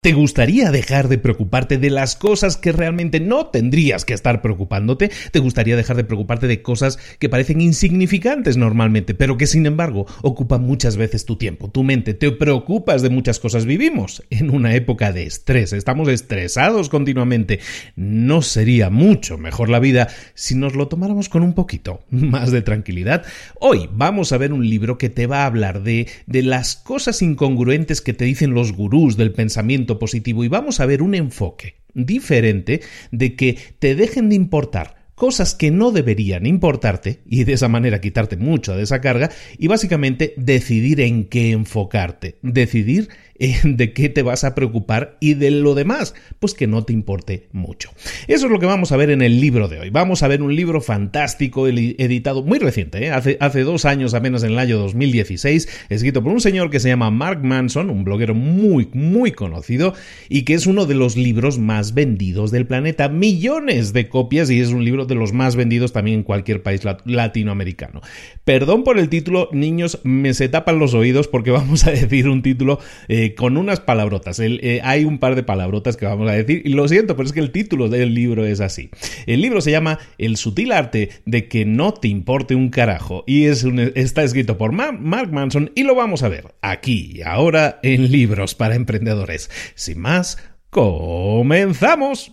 ¿Te gustaría dejar de preocuparte de las cosas que realmente no tendrías que estar preocupándote? ¿Te gustaría dejar de preocuparte de cosas que parecen insignificantes normalmente, pero que sin embargo ocupan muchas veces tu tiempo, tu mente? ¿Te preocupas de muchas cosas? Vivimos en una época de estrés, estamos estresados continuamente. ¿No sería mucho mejor la vida si nos lo tomáramos con un poquito más de tranquilidad? Hoy vamos a ver un libro que te va a hablar de, de las cosas incongruentes que te dicen los gurús del pensamiento positivo y vamos a ver un enfoque diferente de que te dejen de importar cosas que no deberían importarte y de esa manera quitarte mucho de esa carga y básicamente decidir en qué enfocarte, decidir de qué te vas a preocupar y de lo demás, pues que no te importe mucho. Eso es lo que vamos a ver en el libro de hoy. Vamos a ver un libro fantástico, editado muy reciente, ¿eh? hace, hace dos años apenas en el año 2016, escrito por un señor que se llama Mark Manson, un bloguero muy, muy conocido y que es uno de los libros más vendidos del planeta. Millones de copias y es un libro de los más vendidos también en cualquier país latinoamericano. Perdón por el título, niños, me se tapan los oídos porque vamos a decir un título eh, con unas palabrotas. Eh, hay un par de palabrotas que vamos a decir y lo siento, pero es que el título del libro es así. El libro se llama El sutil arte de que no te importe un carajo y es está escrito por Mark Manson y lo vamos a ver aquí ahora en Libros para Emprendedores. Sin más, comenzamos.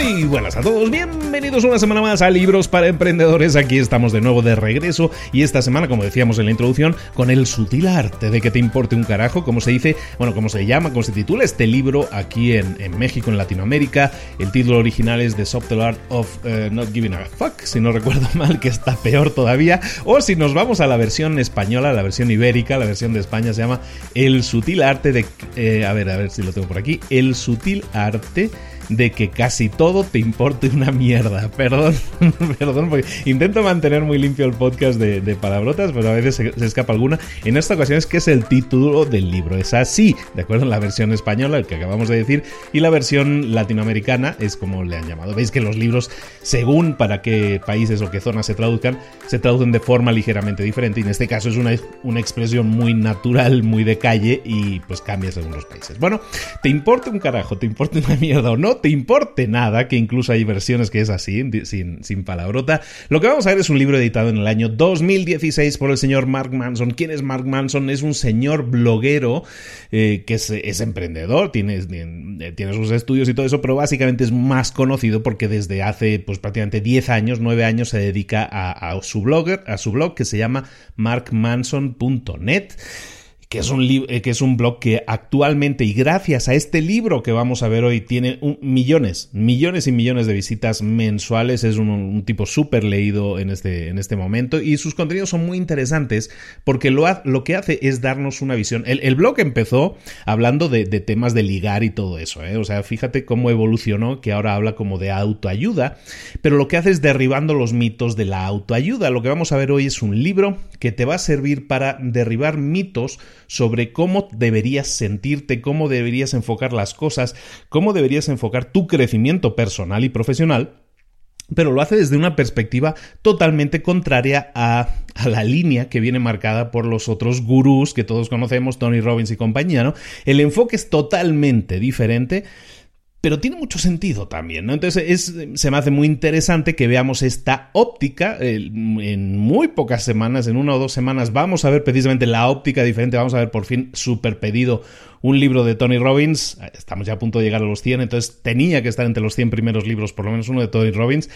Buenas a todos, bienvenidos una semana más a Libros para Emprendedores. Aquí estamos de nuevo de regreso y esta semana, como decíamos en la introducción, con el sutil arte de que te importe un carajo, como se dice, bueno, como se llama, cómo se titula este libro aquí en, México, en Latinoamérica. El título original es The Subtle Art of eh, Not Giving a Fuck, si no recuerdo mal, que está peor todavía. O si nos vamos a la versión española, la versión ibérica, la versión de España se llama El sutil arte de... Eh, a ver, a ver si lo tengo por aquí. El sutil arte de que casi todo te importe una mierda. Perdón, perdón, porque intento mantener muy limpio el podcast de, palabrotas, pero a veces se, escapa alguna. En esta ocasión es que es el título del libro. Es así, de acuerdo en la versión española, el que acabamos de decir, y la versión latinoamericana es como le han llamado. Veis que los libros, según para qué países o qué zonas se traduzcan, se traducen de forma ligeramente diferente. Y en este caso es una, una expresión muy natural, muy de calle, y pues cambia según los países. Bueno, te importa un carajo, te importa una mierda o no, te importe nada, que incluso hay versiones que es así, sin, sin palabrota, lo que vamos a ver es un libro editado en el año 2016 por el señor Mark Manson. ¿Quién es Mark Manson? Es un señor bloguero eh, que es, emprendedor, tiene, tiene sus estudios y todo eso, pero básicamente es más conocido porque desde hace pues prácticamente 10 años, 9 años se dedica a, a su blogger, a su blog que se llama markmanson.net que es un, eh, que es un blog que actualmente y gracias a este libro que vamos a ver hoy tiene millones, millones y millones de visitas mensuales. Es un, tipo súper leído en este, en este momento y sus contenidos son muy interesantes porque lo, lo que hace es darnos una visión. El, blog empezó hablando de, temas de ligar y todo eso. ¿eh? O sea, fíjate cómo evolucionó, que ahora habla como de autoayuda, pero lo que hace es derribando los mitos de la autoayuda. Lo que vamos a ver hoy es un libro que te va a servir para derribar mitos sobre cómo deberías sentirte, cómo deberías enfocar las cosas, cómo deberías enfocar tu crecimiento personal y profesional pero lo hace desde una perspectiva totalmente contraria a, a, la línea que viene marcada por los otros gurús que todos conocemos, Tony Robbins y compañía, ¿no? El enfoque es totalmente diferente pero tiene mucho sentido también, ¿no? Entonces es, se me hace muy interesante que veamos esta óptica en muy pocas semanas, en una o dos semanas, vamos a ver precisamente la óptica diferente, vamos a ver por fin super pedido un libro de Tony Robbins, estamos ya a punto de llegar a los 100, entonces tenía que estar entre los 100 primeros libros, por lo menos uno de Tony Robbins,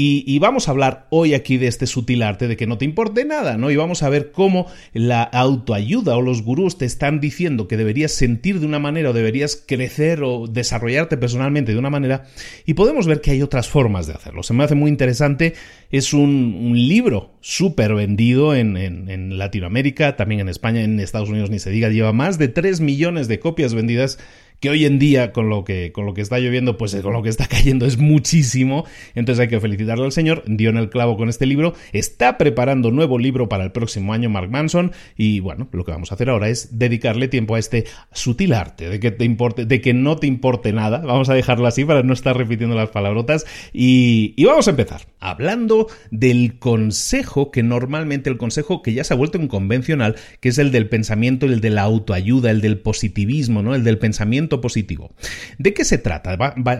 y, vamos a hablar hoy aquí de este sutil arte de que no te importe nada, ¿no? Y vamos a ver cómo la autoayuda o los gurús te están diciendo que deberías sentir de una manera o deberías crecer o desarrollarte personalmente de una manera, y podemos ver que hay otras formas de hacerlo. Se me hace muy interesante, es un, libro súper vendido en, en Latinoamérica, también en España, en Estados Unidos ni se diga, lleva más de 3 millones de copias vendidas que hoy en día con lo que, con lo que está lloviendo, pues con lo que está cayendo es muchísimo. Entonces hay que felicitarle al señor, dio en el clavo con este libro, está preparando nuevo libro para el próximo año Mark Manson y bueno, lo que vamos a hacer ahora es dedicarle tiempo a este sutil arte de que te importe, de que no te importe nada. Vamos a dejarlo así para no estar repitiendo las palabrotas y, y vamos a empezar hablando del consejo que normalmente el consejo que ya se ha vuelto un convencional, que es el del pensamiento, el de la autoayuda, el del positivismo, ¿no? El del pensamiento positivo. ¿De qué se trata?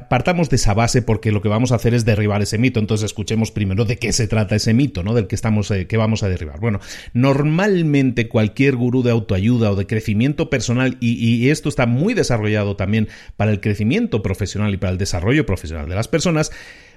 partamos de esa base porque lo que vamos a hacer es derribar ese mito. Entonces escuchemos primero de qué se trata ese mito, ¿no? Del que estamos, eh, que vamos a derribar. Bueno, normalmente cualquier gurú de autoayuda o de crecimiento personal, y esto está muy desarrollado también para el crecimiento profesional y para el desarrollo profesional de las personas,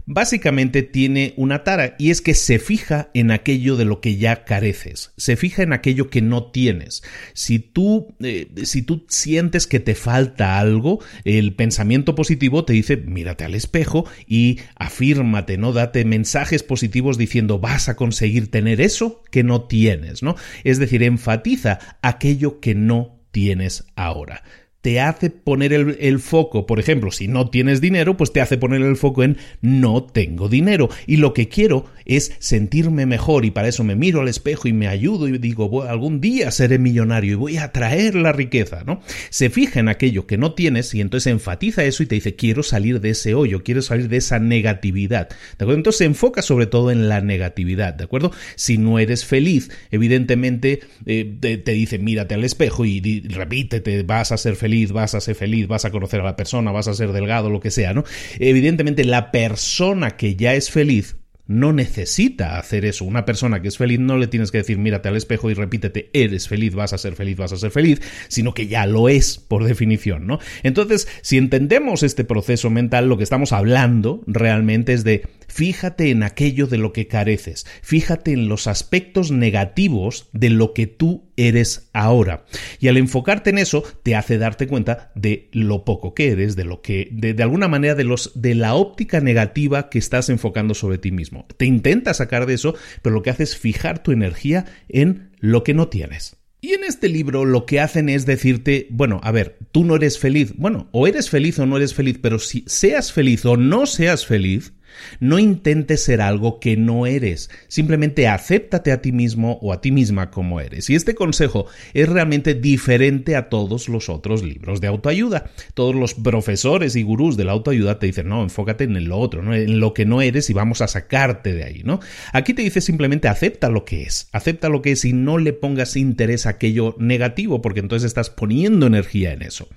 básicamente tiene una tara y es que se fija en aquello de lo que ya careces, se fija en aquello que no tienes. Si tú, eh, si tú sientes que te falta algo, el pensamiento positivo te dice mírate al espejo y afírmate, ¿no? Date mensajes positivos diciendo vas a conseguir tener eso que no tienes, ¿no? Es decir, enfatiza aquello que no tienes ahora te hace poner el, foco, por ejemplo, si no tienes dinero, pues te hace poner el foco en no tengo dinero y lo que quiero es sentirme mejor y para eso me miro al espejo y me ayudo y digo, algún día seré millonario y voy a traer la riqueza, ¿no? Se fija en aquello que no tienes y entonces enfatiza eso y te dice, quiero salir de ese hoyo, quiero salir de esa negatividad, ¿de acuerdo? Entonces se enfoca sobre todo en la negatividad, ¿de acuerdo? Si no eres feliz, evidentemente eh, te, dice, mírate al espejo y, y repítete, vas a ser feliz vas a ser feliz, vas a conocer a la persona, vas a ser delgado, lo que sea, ¿no? Evidentemente la persona que ya es feliz no necesita hacer eso. Una persona que es feliz no le tienes que decir mírate al espejo y repítete eres feliz, vas a ser feliz, vas a ser feliz, sino que ya lo es por definición, ¿no? Entonces, si entendemos este proceso mental, lo que estamos hablando realmente es de fíjate en aquello de lo que careces, fíjate en los aspectos negativos de lo que tú eres ahora. Y al enfocarte en eso, te hace darte cuenta de lo poco que eres, de lo que, de, alguna manera, de los, de la óptica negativa que estás enfocando sobre ti mismo. Te intenta sacar de eso, pero lo que hace es fijar tu energía en lo que no tienes. Y en este libro lo que hacen es decirte, bueno, a ver, tú no eres feliz. Bueno, o eres feliz o no eres feliz, pero si seas feliz o no seas feliz, no intentes ser algo que no eres, simplemente acéptate a ti mismo o a ti misma como eres. Y este consejo es realmente diferente a todos los otros libros de autoayuda. Todos los profesores y gurús de la autoayuda te dicen, no, enfócate en lo otro, en lo que no eres y vamos a sacarte de ahí, ¿no? Aquí te dice simplemente acepta lo que es, acepta lo que es y no le pongas interés a aquello negativo, porque entonces estás poniendo energía en eso.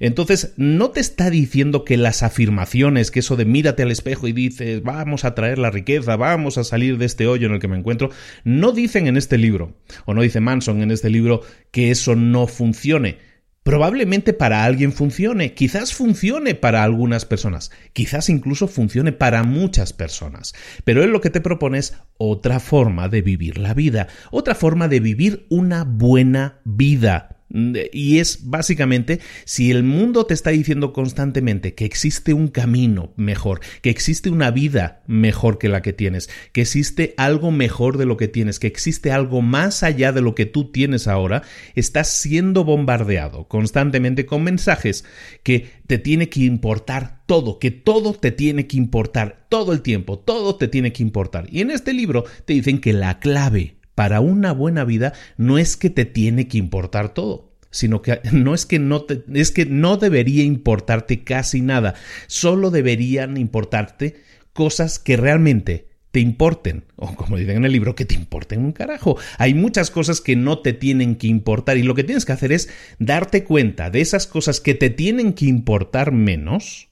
Entonces, no te está diciendo que las afirmaciones, que eso de mírate al espejo y dices, vamos a traer la riqueza, vamos a salir de este hoyo en el que me encuentro, no dicen en este libro, o no dice Manson en este libro, que eso no funcione. Probablemente para alguien funcione, quizás funcione para algunas personas, quizás incluso funcione para muchas personas, pero él lo que te propone es otra forma de vivir la vida, otra forma de vivir una buena vida. Y es básicamente, si el mundo te está diciendo constantemente que existe un camino mejor, que existe una vida mejor que la que tienes, que existe algo mejor de lo que tienes, que existe algo más allá de lo que tú tienes ahora, estás siendo bombardeado constantemente con mensajes que te tiene que importar todo, que todo te tiene que importar todo el tiempo, todo te tiene que importar. Y en este libro te dicen que la clave para una buena vida no es que te tiene que importar todo sino que no es que no te, es que no debería importarte casi nada, solo deberían importarte cosas que realmente te importen, o como dicen en el libro, que te importen un carajo. Hay muchas cosas que no te tienen que importar y lo que tienes que hacer es darte cuenta de esas cosas que te tienen que importar menos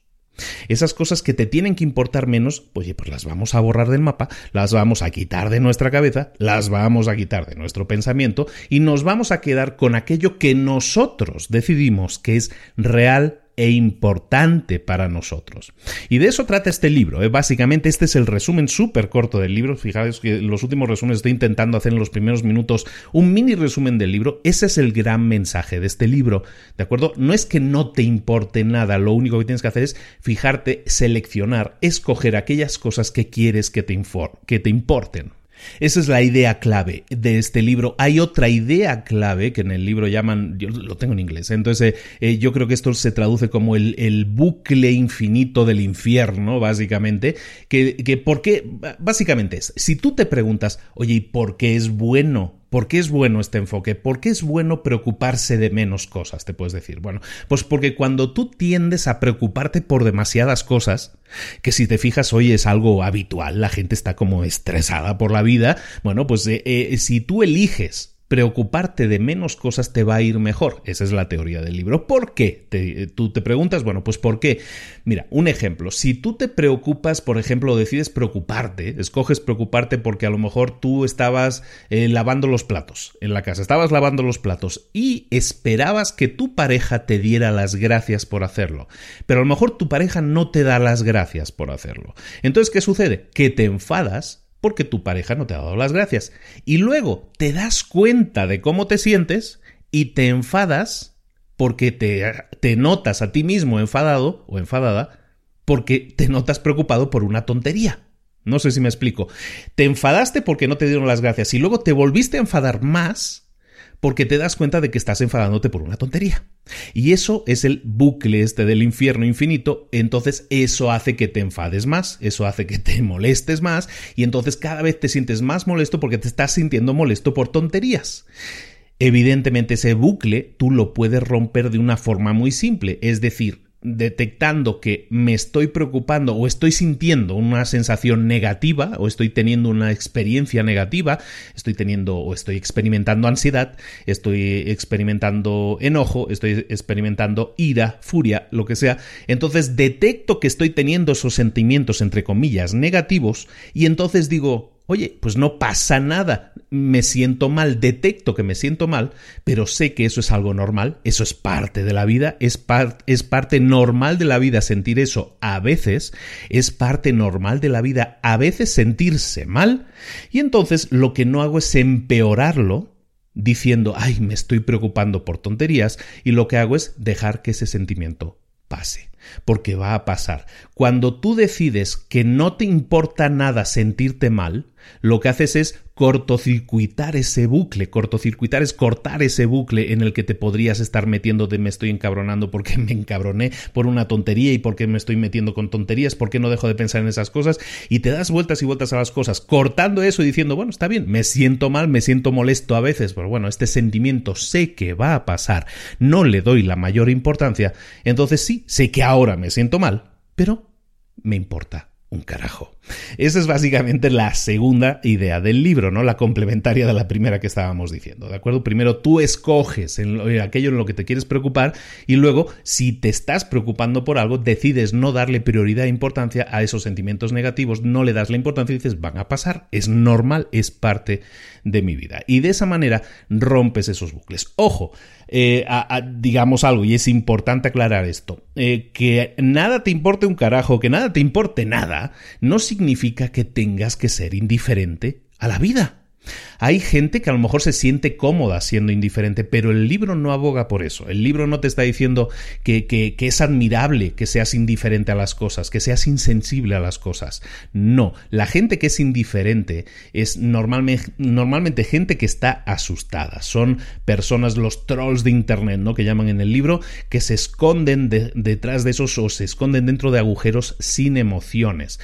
esas cosas que te tienen que importar menos, oye, pues las vamos a borrar del mapa, las vamos a quitar de nuestra cabeza, las vamos a quitar de nuestro pensamiento y nos vamos a quedar con aquello que nosotros decidimos que es real e importante para nosotros. Y de eso trata este libro. ¿eh? Básicamente este es el resumen súper corto del libro. Fijaos que los últimos resúmenes estoy intentando hacer en los primeros minutos un mini resumen del libro. Ese es el gran mensaje de este libro. ¿De acuerdo? No es que no te importe nada. Lo único que tienes que hacer es fijarte, seleccionar, escoger aquellas cosas que quieres que te, que te importen. Esa es la idea clave de este libro. Hay otra idea clave que en el libro llaman, yo lo tengo en inglés, ¿eh? entonces eh, yo creo que esto se traduce como el, el, bucle infinito del infierno, básicamente, que, que porque básicamente es, si tú te preguntas, oye, ¿y por qué es bueno ¿Por qué es bueno este enfoque? ¿Por qué es bueno preocuparse de menos cosas? Te puedes decir. Bueno, pues porque cuando tú tiendes a preocuparte por demasiadas cosas, que si te fijas hoy es algo habitual, la gente está como estresada por la vida, bueno, pues eh, eh, si tú eliges preocuparte de menos cosas te va a ir mejor. Esa es la teoría del libro. ¿Por qué? Te, tú te preguntas, bueno, pues ¿por qué? Mira, un ejemplo. Si tú te preocupas, por ejemplo, decides preocuparte, escoges preocuparte porque a lo mejor tú estabas eh, lavando los platos en la casa, estabas lavando los platos y esperabas que tu pareja te diera las gracias por hacerlo. Pero a lo mejor tu pareja no te da las gracias por hacerlo. Entonces, ¿qué sucede? Que te enfadas porque tu pareja no te ha dado las gracias. Y luego te das cuenta de cómo te sientes y te enfadas porque te, te notas a ti mismo enfadado o enfadada porque te notas preocupado por una tontería. No sé si me explico. Te enfadaste porque no te dieron las gracias y luego te volviste a enfadar más porque te das cuenta de que estás enfadándote por una tontería. Y eso es el bucle este del infierno infinito, entonces eso hace que te enfades más, eso hace que te molestes más, y entonces cada vez te sientes más molesto porque te estás sintiendo molesto por tonterías. Evidentemente ese bucle tú lo puedes romper de una forma muy simple, es decir, detectando que me estoy preocupando o estoy sintiendo una sensación negativa o estoy teniendo una experiencia negativa, estoy teniendo o estoy experimentando ansiedad, estoy experimentando enojo, estoy experimentando ira, furia, lo que sea, entonces detecto que estoy teniendo esos sentimientos entre comillas negativos y entonces digo, oye, pues no pasa nada, me siento mal, detecto que me siento mal, pero sé que eso es algo normal, eso es parte de la vida, es, es parte normal de la vida sentir eso a veces, es parte normal de la vida a veces sentirse mal, y entonces lo que no hago es empeorarlo, diciendo, ay, me estoy preocupando por tonterías, y lo que hago es dejar que ese sentimiento pase, porque va a pasar. Cuando tú decides que no te importa nada sentirte mal, lo que haces es cortocircuitar ese bucle. Cortocircuitar es cortar ese bucle en el que te podrías estar metiendo de me estoy encabronando porque me encabroné por una tontería y porque me estoy metiendo con tonterías, porque no dejo de pensar en esas cosas y te das vueltas y vueltas a las cosas, cortando eso y diciendo, bueno, está bien, me siento mal, me siento molesto a veces, pero bueno, este sentimiento sé que va a pasar, no le doy la mayor importancia, entonces sí, sé que ahora me siento mal, pero me importa un carajo. Esa es básicamente la segunda idea del libro, ¿no? La complementaria de la primera que estábamos diciendo, ¿de acuerdo? Primero tú escoges en aquello en lo que te quieres preocupar y luego, si te estás preocupando por algo, decides no darle prioridad e importancia a esos sentimientos negativos, no le das la importancia y dices, van a pasar, es normal, es parte de mi vida. Y de esa manera rompes esos bucles. Ojo, eh, digamos algo, y es importante aclarar esto, eh, que nada te importe un carajo, que nada te importe nada, no significa que tengas que ser indiferente a la vida. Hay gente que a lo mejor se siente cómoda siendo indiferente, pero el libro no aboga por eso. El libro no te está diciendo que, es admirable que seas indiferente a las cosas, que seas insensible a las cosas. No, la gente que es indiferente es normalmente gente que está asustada. Son personas, los trolls de Internet, ¿no? Que llaman en el libro, que se esconden detrás de esos o se esconden dentro de agujeros sin emociones.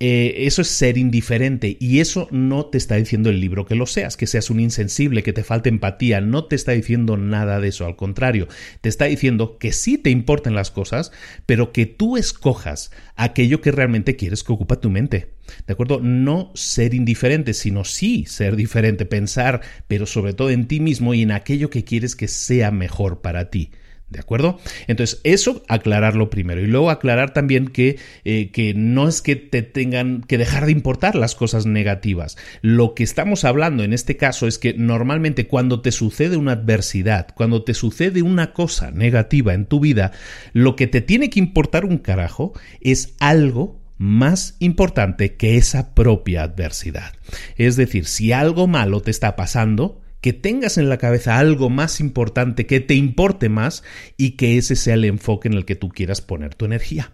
Eh, eso es ser indiferente y eso no te está diciendo el libro que lo seas, que seas un insensible, que te falte empatía, no te está diciendo nada de eso, al contrario, te está diciendo que sí te importan las cosas, pero que tú escojas aquello que realmente quieres que ocupa tu mente. ¿De acuerdo? No ser indiferente, sino sí ser diferente, pensar, pero sobre todo en ti mismo y en aquello que quieres que sea mejor para ti. ¿De acuerdo? Entonces, eso aclararlo primero. Y luego aclarar también que, eh, que no es que te tengan que dejar de importar las cosas negativas. Lo que estamos hablando en este caso es que normalmente cuando te sucede una adversidad, cuando te sucede una cosa negativa en tu vida, lo que te tiene que importar un carajo es algo más importante que esa propia adversidad. Es decir, si algo malo te está pasando, que tengas en la cabeza algo más importante, que te importe más y que ese sea el enfoque en el que tú quieras poner tu energía.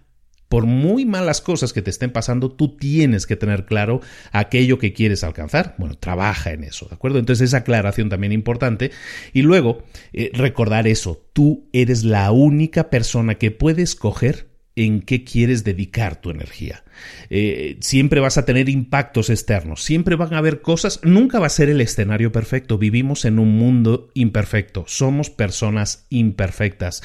Por muy malas cosas que te estén pasando, tú tienes que tener claro aquello que quieres alcanzar. Bueno, trabaja en eso, ¿de acuerdo? Entonces esa aclaración también importante. Y luego, eh, recordar eso, tú eres la única persona que puede escoger en qué quieres dedicar tu energía. Eh, siempre vas a tener impactos externos, siempre van a haber cosas, nunca va a ser el escenario perfecto, vivimos en un mundo imperfecto, somos personas imperfectas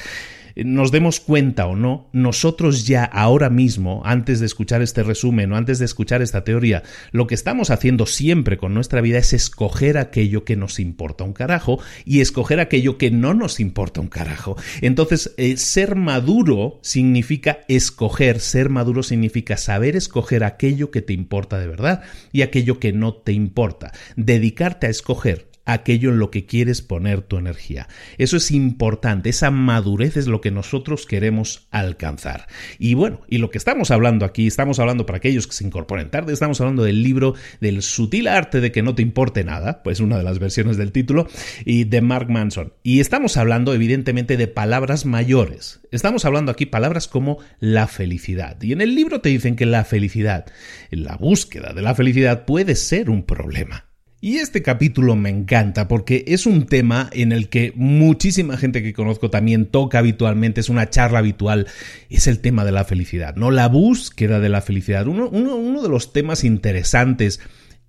nos demos cuenta o no, nosotros ya ahora mismo, antes de escuchar este resumen o antes de escuchar esta teoría, lo que estamos haciendo siempre con nuestra vida es escoger aquello que nos importa un carajo y escoger aquello que no nos importa un carajo. Entonces, eh, ser maduro significa escoger, ser maduro significa saber escoger aquello que te importa de verdad y aquello que no te importa. Dedicarte a escoger aquello en lo que quieres poner tu energía. Eso es importante, esa madurez es lo que nosotros queremos alcanzar. Y bueno, y lo que estamos hablando aquí, estamos hablando para aquellos que se incorporen tarde, estamos hablando del libro del sutil arte de que no te importe nada, pues una de las versiones del título, y de Mark Manson. Y estamos hablando evidentemente de palabras mayores. Estamos hablando aquí palabras como la felicidad. Y en el libro te dicen que la felicidad, la búsqueda de la felicidad puede ser un problema. Y este capítulo me encanta porque es un tema en el que muchísima gente que conozco también toca habitualmente, es una charla habitual, es el tema de la felicidad, ¿no? La búsqueda de la felicidad. Uno, uno, uno de los temas interesantes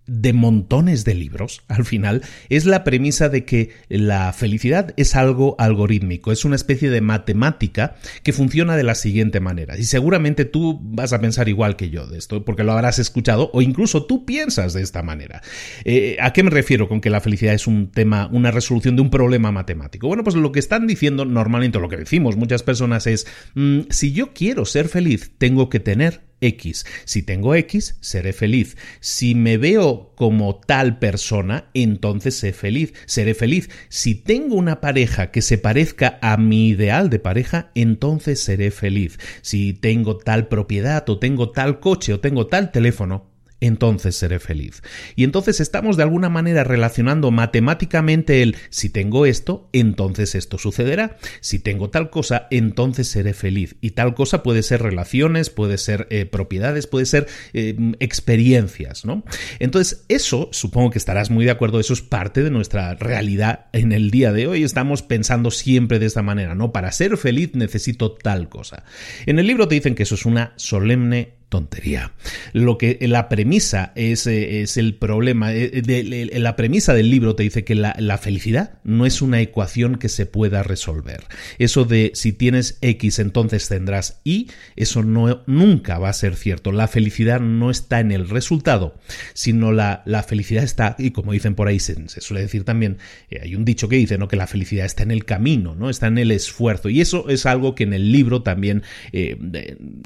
de montones de libros, al final, es la premisa de que la felicidad es algo algorítmico, es una especie de matemática que funciona de la siguiente manera. Y seguramente tú vas a pensar igual que yo de esto, porque lo habrás escuchado o incluso tú piensas de esta manera. Eh, ¿A qué me refiero con que la felicidad es un tema, una resolución de un problema matemático? Bueno, pues lo que están diciendo normalmente, lo que decimos muchas personas es, mm, si yo quiero ser feliz, tengo que tener X. Si tengo X, seré feliz. Si me veo como tal persona, entonces seré feliz. Seré feliz. Si tengo una pareja que se parezca a mi ideal de pareja, entonces seré feliz. Si tengo tal propiedad o tengo tal coche o tengo tal teléfono, entonces seré feliz. Y entonces estamos de alguna manera relacionando matemáticamente el si tengo esto, entonces esto sucederá. Si tengo tal cosa, entonces seré feliz. Y tal cosa puede ser relaciones, puede ser eh, propiedades, puede ser eh, experiencias, ¿no? Entonces eso, supongo que estarás muy de acuerdo, eso es parte de nuestra realidad en el día de hoy. Estamos pensando siempre de esta manera, ¿no? Para ser feliz necesito tal cosa. En el libro te dicen que eso es una solemne tontería. Lo que la premisa es, eh, es el problema. Eh, de, la premisa del libro te dice que la, la, felicidad no es una ecuación que se pueda resolver. Eso de si tienes X entonces tendrás Y, eso no, nunca va a ser cierto. La felicidad no está en el resultado, sino la, la felicidad está, y como dicen por ahí, se, suele decir también, eh, hay un dicho que dice ¿no? que la felicidad está en el camino, ¿no? está en el esfuerzo. Y eso es algo que en el libro también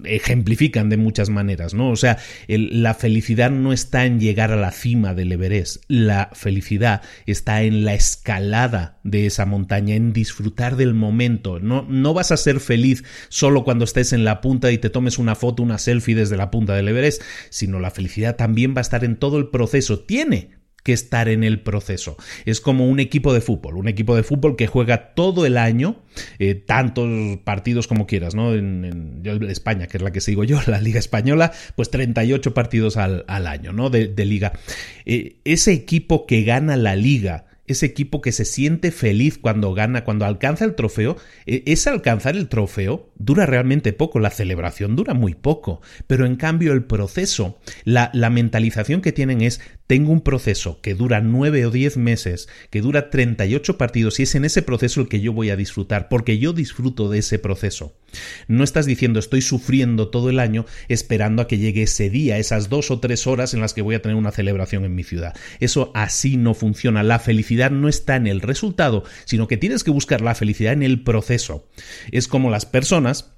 ejemplifican de muchas maneras maneras, ¿no? O sea, la felicidad no está en llegar a la cima del Everest, la felicidad está en la escalada de esa montaña, en disfrutar del momento. No, no vas a ser feliz solo cuando estés en la punta y te tomes una foto, una selfie desde la punta del Everest, sino la felicidad también va a estar en todo el proceso. Tiene que estar en el proceso. Es como un equipo de fútbol, un equipo de fútbol que juega todo el año, eh, tantos partidos como quieras, ¿no? En, España, que es la que sigo yo, la Liga Española, pues 38 partidos al, año, ¿no? De, liga. Eh, ese equipo que gana la liga, ese equipo que se siente feliz cuando gana, cuando alcanza el trofeo, e, ese alcanzar el trofeo dura realmente poco, la celebración dura muy poco, pero en cambio el proceso, la, la mentalización que tienen es tengo un proceso que dura nueve o diez meses, que dura 38 partidos y es en ese proceso el que yo voy a disfrutar, porque yo disfruto de ese proceso. No estás diciendo estoy sufriendo todo el año esperando a que llegue ese día, esas dos o tres horas en las que voy a tener una celebración en mi ciudad. Eso así no funciona. La felicidad no está en el resultado, sino que tienes que buscar la felicidad en el proceso. Es como las personas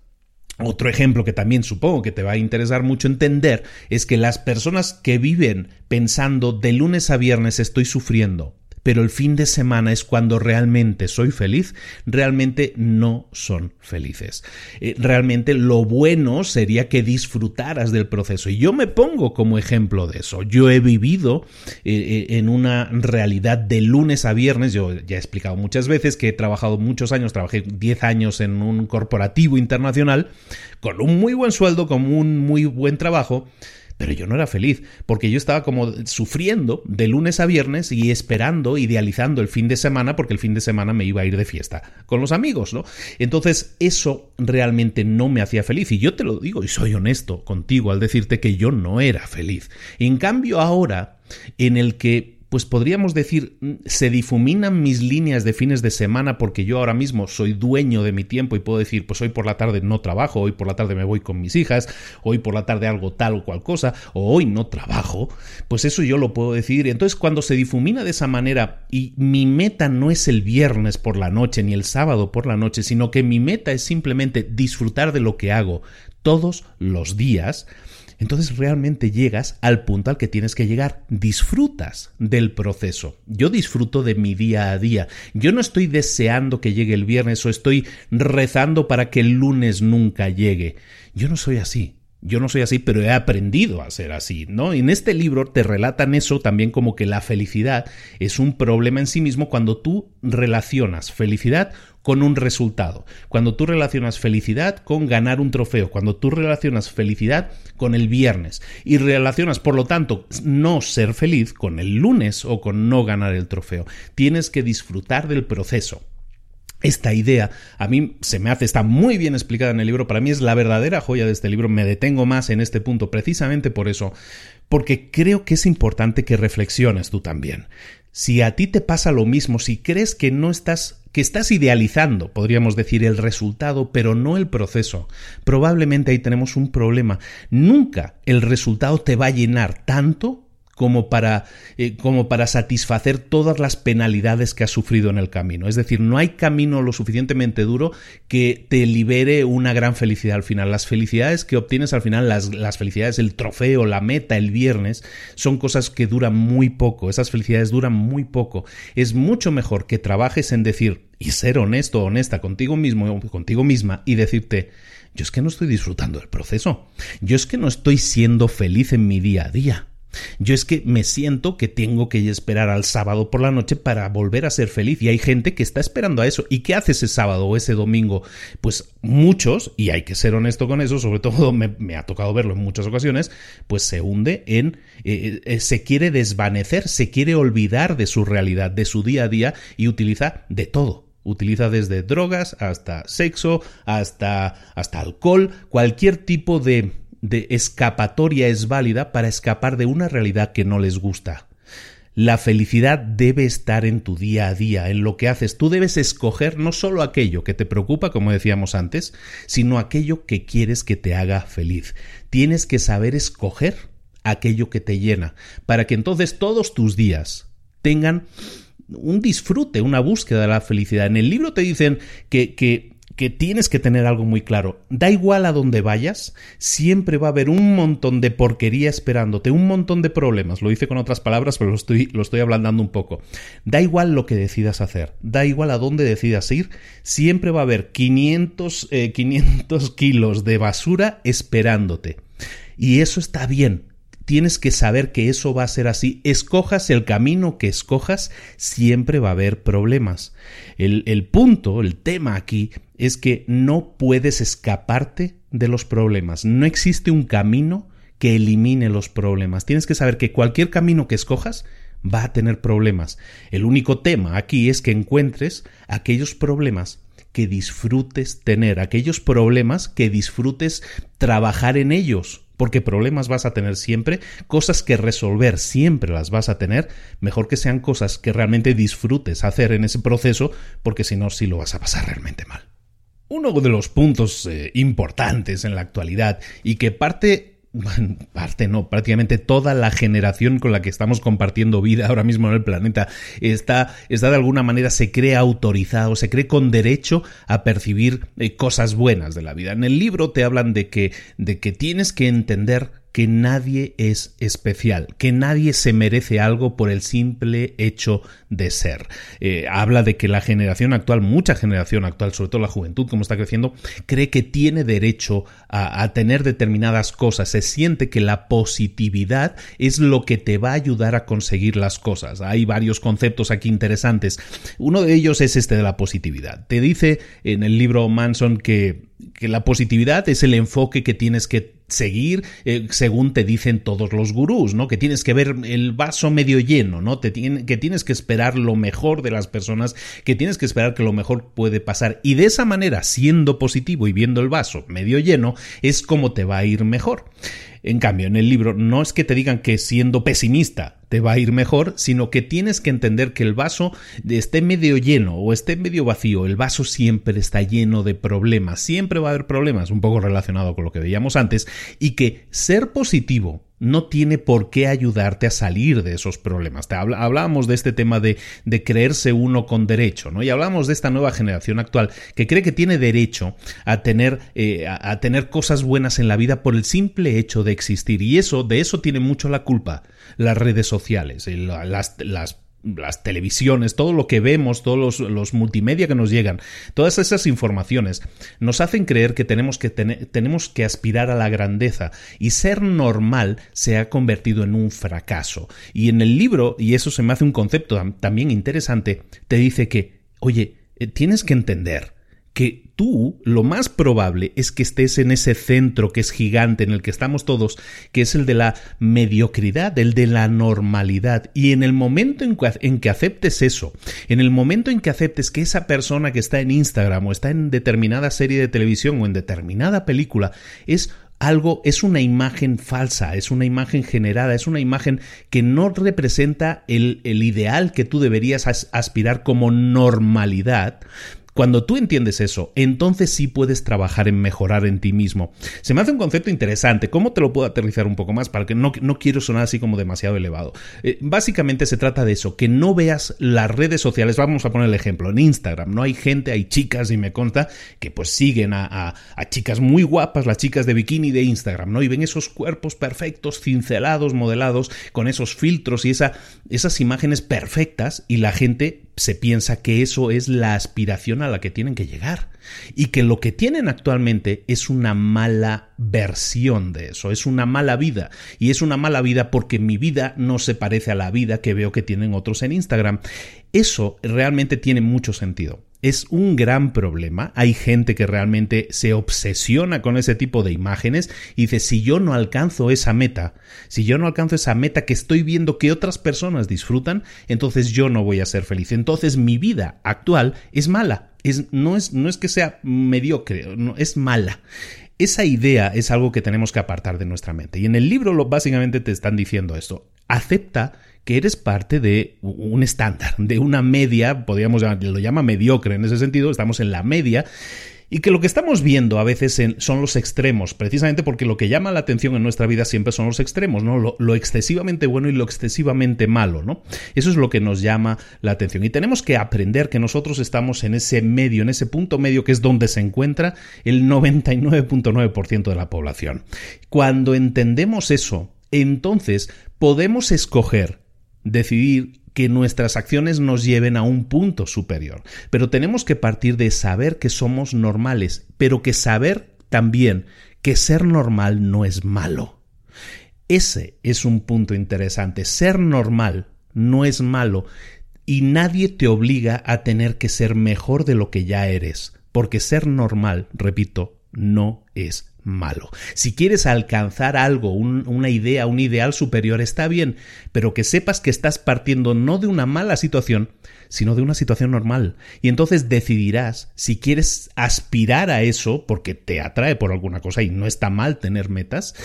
otro ejemplo que también supongo que te va a interesar mucho entender es que las personas que viven pensando de lunes a viernes estoy sufriendo, pero el fin de semana es cuando realmente soy feliz, realmente no son felices. Eh, realmente lo bueno sería que disfrutaras del proceso. Y yo me pongo como ejemplo de eso. Yo he vivido eh, eh, en una realidad de lunes a viernes. Yo ya he explicado muchas veces que he trabajado muchos años, trabajé 10 años en un corporativo internacional con un muy buen sueldo, con un muy buen trabajo pero yo no era feliz, porque yo estaba como sufriendo de lunes a viernes y esperando, idealizando el fin de semana, porque el fin de semana me iba a ir de fiesta con los amigos, ¿no? Entonces, eso realmente no me hacía feliz. Y yo te lo digo y soy honesto contigo al decirte que yo no era feliz. En cambio, ahora, en el que pues podríamos decir, mm, se difuminan mis líneas de fines de semana porque yo ahora mismo soy dueño de mi tiempo y puedo decir, pues hoy por la tarde no trabajo, hoy por la tarde me voy con mis hijas, hoy por la tarde algo tal o cual cosa, o hoy no trabajo, pues eso yo lo puedo decir. Entonces cuando se difumina de esa manera y mi meta no es el viernes por la noche ni el sábado por la noche, sino que mi meta es simplemente disfrutar de lo que hago todos los días, entonces realmente llegas al punto al que tienes que llegar. Disfrutas del proceso. Yo disfruto de mi día a día. Yo no estoy deseando que llegue el viernes o estoy rezando para que el lunes nunca llegue. Yo no soy así. Yo no soy así, pero he aprendido a ser así, ¿no? En este libro te relatan eso también como que la felicidad es un problema en sí mismo cuando tú relacionas felicidad con un resultado. Cuando tú relacionas felicidad con ganar un trofeo, cuando tú relacionas felicidad con el viernes y relacionas, por lo tanto, no ser feliz con el lunes o con no ganar el trofeo. Tienes que disfrutar del proceso. esta idea a mí se me hace, está muy bien explicada en el libro, para mí es la verdadera joya de este libro, me detengo más en este punto precisamente por eso, porque creo que es importante que reflexiones tú también. Si a ti te pasa lo mismo, si crees que no estás que estás idealizando, podríamos decir, el resultado, pero no el proceso. Probablemente ahí tenemos un problema. Nunca el resultado te va a llenar tanto como para, eh, como para satisfacer todas las penalidades que has sufrido en el camino. Es decir, no hay camino lo suficientemente duro que te libere una gran felicidad al final. Las felicidades que obtienes al final, las, las felicidades, el trofeo, la meta, el viernes, son cosas que duran muy poco. Esas felicidades duran muy poco. Es mucho mejor que trabajes en decir y ser honesto honesta contigo mismo, contigo misma y decirte, yo es que no estoy disfrutando del proceso. Yo es que no estoy siendo feliz en mi día a día. Yo es que me siento que tengo que esperar al sábado por la noche para volver a ser feliz y hay gente que está esperando a eso. ¿Y qué hace ese sábado o ese domingo? Pues muchos, y hay que ser honesto con eso, sobre todo me, ha tocado verlo en muchas ocasiones, pues se hunde en, eh, eh, se quiere desvanecer, se quiere olvidar de su realidad, de su día a día y utiliza de todo utiliza desde drogas hasta sexo, hasta, hasta alcohol, cualquier tipo de, de escapatoria es válida para escapar de una realidad que no les gusta. La felicidad debe estar en tu día a día, en lo que haces. Tú debes escoger no solo aquello que te preocupa, como decíamos antes, sino aquello que quieres que te haga feliz. Tienes que saber escoger aquello que te llena, para que entonces todos tus días tengan un disfrute, una búsqueda de la felicidad. En el libro te dicen que, que que tienes que tener algo muy claro. Da igual a dónde vayas, siempre va a haber un montón de porquería esperándote, un montón de problemas. Lo hice con otras palabras, pero lo estoy, lo estoy ablandando un poco. Da igual lo que decidas hacer, da igual a dónde decidas ir, siempre va a haber 500, 500 eh, kilos de basura esperándote. Y eso está bien, tienes que saber que eso va a ser así. Escojas el camino que escojas, siempre va a haber problemas. El, el, punto, el tema aquí, es que no puedes escaparte de los problemas. No existe un camino que elimine los problemas. Tienes que saber que cualquier camino que escojas va a tener problemas. El único tema aquí es que encuentres aquellos problemas que disfrutes tener, aquellos problemas que disfrutes trabajar en ellos, porque problemas vas a tener siempre, cosas que resolver siempre las vas a tener, mejor que sean cosas que realmente disfrutes hacer en ese proceso, porque si no, sí lo vas a pasar realmente mal. Uno de los puntos eh, importantes en la actualidad y que parte parte no, prácticamente toda la generación con la que estamos compartiendo vida ahora mismo en el planeta está, está de alguna manera se cree autorizado, se cree con derecho a percibir eh, cosas buenas de la vida. En el libro te hablan de que, de que tienes que entender que nadie es especial, que nadie se merece algo por el simple hecho de ser. Eh, habla de que la generación actual, mucha generación actual, sobre todo la juventud, como está creciendo, cree que tiene derecho a, a tener determinadas cosas, se siente que la positividad es lo que te va a ayudar a conseguir las cosas. Hay varios conceptos aquí interesantes. Uno de ellos es este de la positividad. Te dice en el libro Manson que que la positividad es el enfoque que tienes que seguir eh, según te dicen todos los gurús, ¿no? Que tienes que ver el vaso medio lleno, ¿no? Te que tienes que esperar lo mejor de las personas, que tienes que esperar que lo mejor puede pasar y de esa manera, siendo positivo y viendo el vaso medio lleno, es como te va a ir mejor. En cambio, en el libro no es que te digan que siendo pesimista te va a ir mejor, sino que tienes que entender que el vaso esté medio lleno o esté medio vacío, el vaso siempre está lleno de problemas, siempre va a haber problemas, un poco relacionado con lo que veíamos antes, y que ser positivo no tiene por qué ayudarte a salir de esos problemas. Te hablábamos de este tema de, creerse uno con derecho, ¿no? Y hablamos de esta nueva generación actual que cree que tiene derecho a tener, eh, a tener cosas buenas en la vida por el simple hecho de existir. Y eso, de eso tiene mucho la culpa las redes sociales, las, las las televisiones, todo lo que vemos, todos los, multimedia que nos llegan, todas esas informaciones nos hacen creer que tenemos que, tenemos que aspirar a la grandeza y ser normal se ha convertido en un fracaso. Y en el libro, y eso se me hace un concepto también interesante, te dice que, oye, eh, tienes que entender que tú lo más probable es que estés en ese centro que es gigante en el que estamos todos, que es el de la mediocridad, el de la normalidad. Y en el momento en que, aceptes eso, en el momento en que aceptes que esa persona que está en Instagram o está en determinada serie de televisión o en determinada película es algo, es una imagen falsa, es una imagen generada, es una imagen que no representa el ideal que tú deberías aspirar como normalidad, cuando tú entiendes eso, entonces sí puedes trabajar en mejorar en ti mismo. Se me hace un concepto interesante. ¿Cómo te lo puedo aterrizar un poco más? Para que no, no quiero sonar así como demasiado elevado. Eh, básicamente se trata de eso, que no veas las redes sociales. Vamos a poner el ejemplo. En Instagram, ¿no? Hay gente, hay chicas, y me consta, que pues siguen a, a chicas muy guapas, las chicas de bikini de Instagram, ¿no? Y ven esos cuerpos perfectos, cincelados, modelados, con esos filtros y esa, esas imágenes perfectas, y la gente se piensa que eso es la aspiración a la que tienen que llegar y que lo que tienen actualmente es una mala versión de eso, es una mala vida y es una mala vida porque mi vida no se parece a la vida que veo que tienen otros en Instagram. Eso realmente tiene mucho sentido es un gran problema. Hay gente que realmente se obsesiona con ese tipo de imágenes y dice, si yo no alcanzo esa meta, si yo no alcanzo esa meta que estoy viendo que otras personas disfrutan, entonces yo no voy a ser feliz. Entonces mi vida actual es mala. No, es, no es que sea mediocre, no, es mala. Esa idea es algo que tenemos que apartar de nuestra mente. Y en el libro lo, básicamente te están diciendo esto. Acepta que eres parte de un estándar, de una media, podríamos llamar, lo llama mediocre en ese sentido, estamos en la media. Y que lo que estamos viendo a veces son los extremos, precisamente porque lo que llama la atención en nuestra vida siempre son los extremos, ¿no? Lo, lo, excesivamente bueno y lo excesivamente malo, ¿no? Eso es lo que nos llama la atención. Y tenemos que aprender que nosotros estamos en ese medio, en ese punto medio que es donde se encuentra el 99.9% de la población. Cuando entendemos eso, entonces podemos escoger decidir que nuestras acciones nos lleven a un punto superior. Pero tenemos que partir de saber que somos normales, pero que saber también que ser normal no es malo. Ese es un punto interesante. Ser normal no es malo y nadie te obliga a tener que ser mejor de lo que ya eres, porque ser normal, repito, no es malo. Si quieres alcanzar algo, una idea, un ideal superior, está bien, pero que sepas que estás partiendo no de una mala situación, sino de una situación normal. Y entonces decidirás si quieres aspirar a eso, porque te atrae por alguna cosa y no está mal tener metas,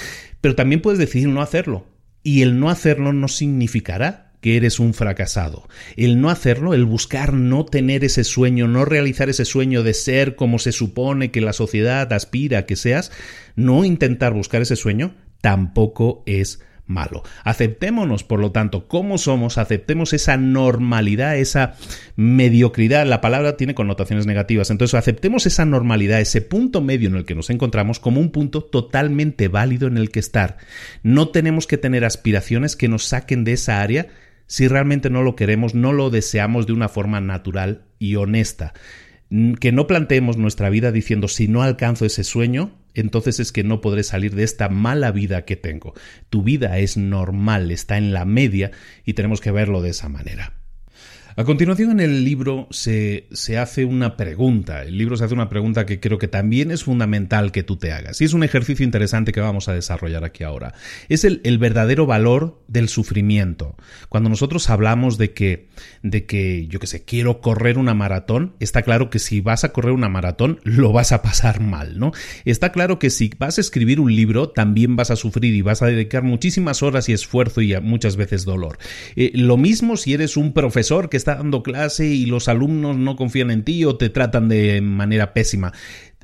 pero también puedes decidir no hacerlo. Y el no hacerlo no significará que eres un fracasado. El no hacerlo, el buscar no tener ese sueño, no realizar ese sueño de ser como se supone que la sociedad aspira a que seas, no intentar buscar ese sueño, tampoco es malo. Aceptémonos, por lo tanto, como somos, aceptemos esa normalidad, esa mediocridad. La palabra tiene connotaciones negativas. Entonces, aceptemos esa normalidad, ese punto medio en el que nos encontramos como un punto totalmente válido en el que estar. No tenemos que tener aspiraciones que nos saquen de esa área si realmente no lo queremos, no lo deseamos de una forma natural y honesta. Que no planteemos nuestra vida diciendo si no alcanzo ese sueño, entonces es que no podré salir de esta mala vida que tengo. Tu vida es normal, está en la media y tenemos que verlo de esa manera. A continuación en el libro se, se, hace una pregunta. El libro se hace una pregunta que creo que también es fundamental que tú te hagas. Y es un ejercicio interesante que vamos a desarrollar aquí ahora. Es el, el verdadero valor del sufrimiento. Cuando nosotros hablamos de que, de que, yo qué sé, quiero correr una maratón, está claro que si vas a correr una maratón, lo vas a pasar mal, ¿no? Está claro que si vas a escribir un libro, también vas a sufrir y vas a dedicar muchísimas horas y esfuerzo y muchas veces dolor. Eh, lo mismo si eres un profesor que está dando clase y los alumnos no confían en ti o te tratan de manera pésima.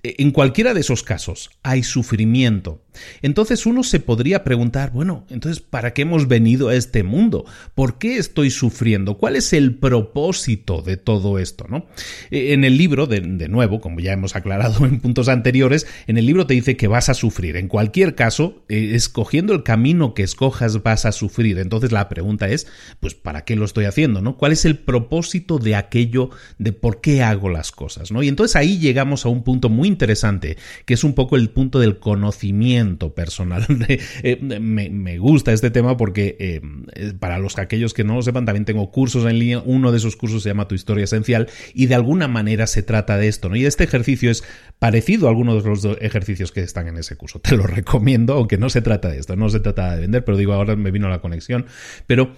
En cualquiera de esos casos hay sufrimiento. Entonces uno se podría preguntar, bueno, entonces, ¿para qué hemos venido a este mundo? ¿Por qué estoy sufriendo? ¿Cuál es el propósito de todo esto? ¿no? E, en el libro, de, nuevo, como ya hemos aclarado en puntos anteriores, en el libro te dice que vas a sufrir. En cualquier caso, eh, escogiendo el camino que escojas, vas a sufrir. Entonces la pregunta es, pues, ¿para qué lo estoy haciendo? ¿no? ¿Cuál es el propósito de aquello, de por qué hago las cosas? ¿no? Y entonces ahí llegamos a un punto muy interesante, que es un poco el punto del conocimiento personal. Eh, me, gusta este tema porque eh, para los aquellos que no lo sepan, también tengo cursos en línea. Uno de esos cursos se llama Tu historia esencial y de alguna manera se trata de esto. ¿no? Y este ejercicio es parecido a algunos de los ejercicios que están en ese curso. Te lo recomiendo, aunque no se trata de esto, no se trata de vender, pero digo, ahora me vino la conexión. Pero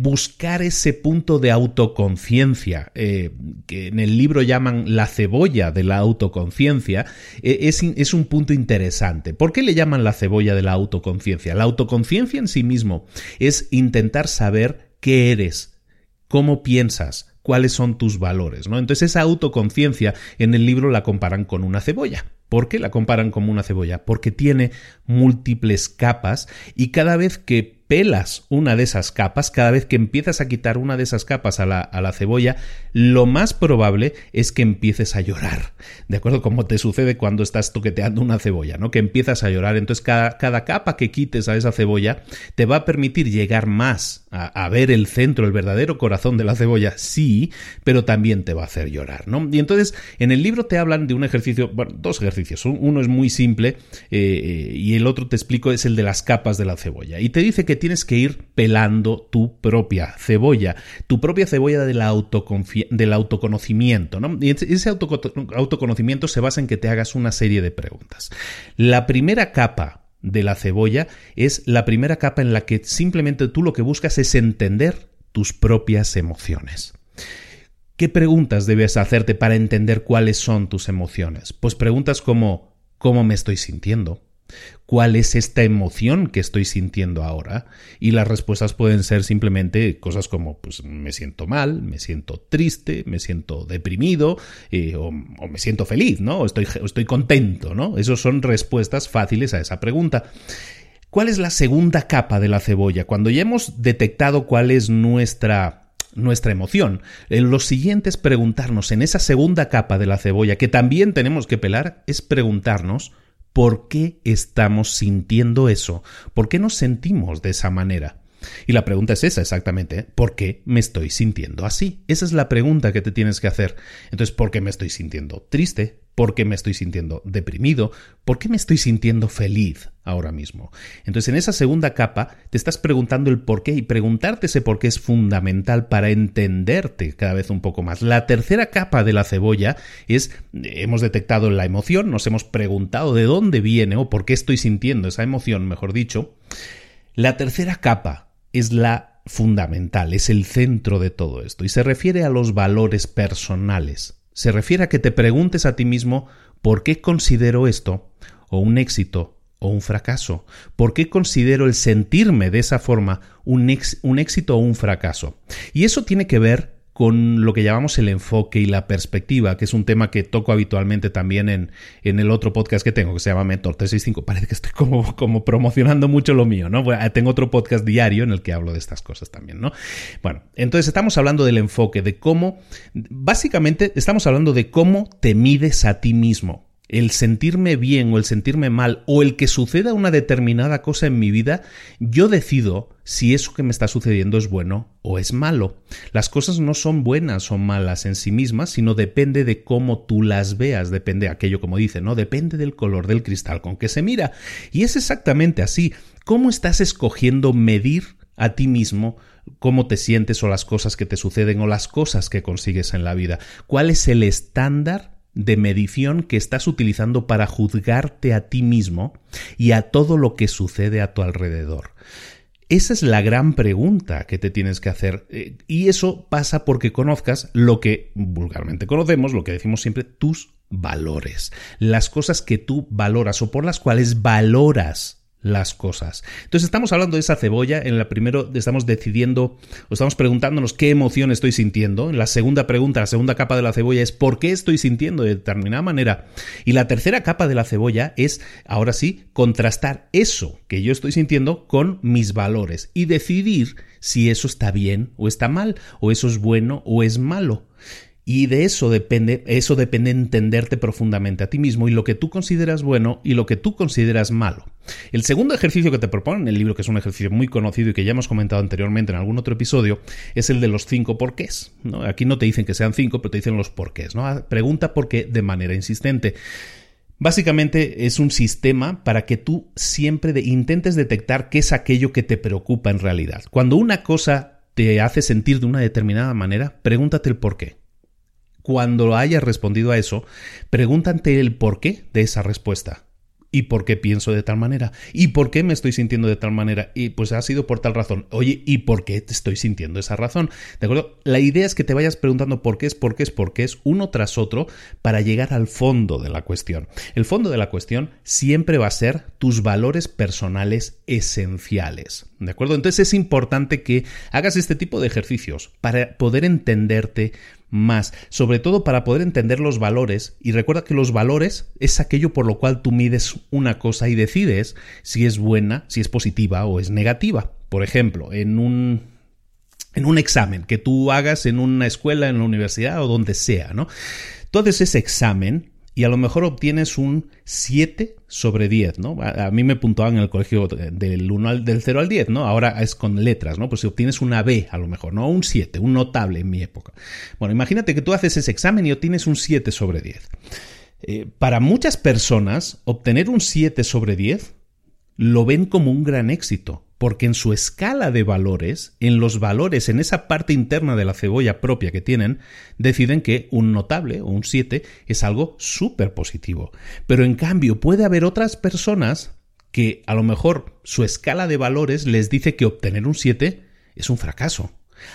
buscar ese punto de autoconciencia, que en el libro llaman la cebolla de la autoconciencia, e, es, es un punto interesante. ¿Por qué le llaman la cebolla de la autoconciencia? La autoconciencia en sí mismo es intentar saber qué eres, cómo piensas, cuáles son tus valores, ¿no? Entonces esa autoconciencia en el libro la comparan con una cebolla. ¿Por qué la comparan como una cebolla? Porque tiene múltiples capas y cada vez que pelas una de esas capas, cada vez que empiezas a quitar una de esas capas a la, a la, cebolla, lo más probable es que empieces a llorar. ¿De acuerdo? Como te sucede cuando estás toqueteando una cebolla, ¿no? Que empiezas a llorar. Entonces, cada, cada capa que quites a esa cebolla te va a permitir llegar más a, a, ver el centro, el verdadero corazón de la cebolla, sí, pero también te va a hacer llorar, ¿no? Y entonces, en el libro te hablan de un ejercicio, bueno, dos ejercicios. Uno es muy simple eh, y el otro te explico es el de las capas de la cebolla. Y te dice que tienes que ir pelando tu propia cebolla, tu propia cebolla del, autoconocimiento. ¿no? Ese autoconocimiento se basa en que te hagas una serie de preguntas. La primera capa de la cebolla es la primera capa en la que simplemente tú lo que buscas es entender tus propias emociones. ¿Qué preguntas debes hacerte para entender cuáles son tus emociones? Pues preguntas como ¿cómo me estoy sintiendo? ¿Cuál es esta emoción que estoy sintiendo ahora? Y las respuestas pueden ser simplemente cosas como, pues me siento mal, me siento triste, me siento deprimido, eh, o, me siento feliz, ¿no? O estoy, estoy contento, ¿no? Esas son respuestas fáciles a esa pregunta. ¿Cuál es la segunda capa de la cebolla? Cuando ya hemos detectado cuál es nuestra nuestra emoción. En lo siguiente es preguntarnos, en esa segunda capa de la cebolla, que también tenemos que pelar, es preguntarnos por qué estamos sintiendo eso, por qué nos sentimos de esa manera. Y la pregunta es esa exactamente, ¿por qué me estoy sintiendo así? Esa es la pregunta que te tienes que hacer. Entonces, ¿por qué me estoy sintiendo triste? ¿Por qué me estoy sintiendo deprimido? ¿Por qué me estoy sintiendo feliz ahora mismo? Entonces, en esa segunda capa te estás preguntando el por qué y preguntarte ese por qué es fundamental para entenderte cada vez un poco más. La tercera capa de la cebolla es, hemos detectado la emoción, nos hemos preguntado de dónde viene o por qué estoy sintiendo esa emoción, mejor dicho. La tercera capa es la fundamental, es el centro de todo esto. Y se refiere a los valores personales. Se refiere a que te preguntes a ti mismo por qué considero esto o un éxito o un fracaso, por qué considero el sentirme de esa forma un, un éxito o un fracaso. Y eso tiene que ver con lo que llamamos el enfoque y la perspectiva, que es un tema que toco habitualmente también en, en el otro podcast que tengo, que se llama Mentor 365. Parece que estoy como, como promocionando mucho lo mío, ¿no? tengo otro podcast diario en el que hablo de estas cosas también, ¿no? Bueno, entonces estamos hablando del enfoque, de cómo, básicamente estamos hablando de cómo te mides a ti mismo el sentirme bien o el sentirme mal o el que suceda una determinada cosa en mi vida, yo decido si eso que me está sucediendo es bueno o es malo. Las cosas no son buenas o malas en sí mismas, sino depende de cómo tú las veas, depende de aquello como dice, ¿no? Depende del color del cristal con que se mira. Y es exactamente así. ¿Cómo estás escogiendo medir a ti mismo cómo te sientes o las cosas que te suceden o las cosas que consigues en la vida? ¿Cuál es el estándar de medición que estás utilizando para juzgarte a ti mismo y a todo lo que sucede a tu alrededor. Esa es la gran pregunta que te tienes que hacer. Eh, y eso pasa porque conozcas lo que vulgarmente conocemos, lo que decimos siempre, tus valores. Las cosas que tú valoras o por las cuales valoras las cosas. Entonces estamos hablando de esa cebolla, en la primero estamos decidiendo o estamos preguntándonos qué emoción estoy sintiendo, en la segunda pregunta, la segunda capa de la cebolla es por qué estoy sintiendo de determinada manera y la tercera capa de la cebolla es ahora sí contrastar eso que yo estoy sintiendo con mis valores y decidir si eso está bien o está mal o eso es bueno o es malo. Y de eso depende, eso depende entenderte profundamente a ti mismo y lo que tú consideras bueno y lo que tú consideras malo. El segundo ejercicio que te proponen en el libro, que es un ejercicio muy conocido y que ya hemos comentado anteriormente en algún otro episodio, es el de los cinco porqués. Aquí no te dicen que sean cinco, pero te dicen los porqués. ¿no? Ah, pregunta por qué de manera insistente. Básicamente es un sistema para que tú siempre intentes detectar qué es aquello que te preocupa en realidad. Cuando una cosa te hace sentir de una determinada manera, pregúntate el por qué cuando hayas respondido a eso, pregúntate el por qué de esa respuesta. ¿Y por qué pienso de tal manera? ¿Y por qué me estoy sintiendo de tal manera? Y pues ha sido por tal razón. Oye, ¿y por qué te estoy sintiendo esa razón? ¿De acuerdo? La idea es que te vayas preguntando por qué es, por qué es, por qué es, uno tras otro, para llegar al fondo de la cuestión. El fondo de la cuestión siempre va a ser tus valores personales esenciales. ¿De acuerdo? Entonces es importante que hagas este tipo de ejercicios para poder entenderte más, sobre todo para poder entender los valores. Y recuerda que los valores es aquello por lo cual tú mides una cosa y decides si es buena, si es positiva o es negativa. Por ejemplo, en un en un examen que tú hagas en una escuela, en la universidad o donde sea, ¿no? Haces ese examen y a lo mejor obtienes un 7 sobre 10, ¿no? A, mí me puntuaban en el colegio del, 1 al, del 0 al 10, ¿no? Ahora es con letras, ¿no? Pues si obtienes una B, a lo mejor, ¿no? Un 7, un notable en mi época. Bueno, imagínate que tú haces ese examen y obtienes un 7 sobre 10. Eh, para muchas personas, obtener un 7 sobre 10 lo ven como un gran éxito porque en su escala de valores, en los valores, en esa parte interna de la cebolla propia que tienen, deciden que un notable o un 7 es algo súper positivo. Pero en cambio puede haber otras personas que a lo mejor su escala de valores les dice que obtener un 7 es un fracaso.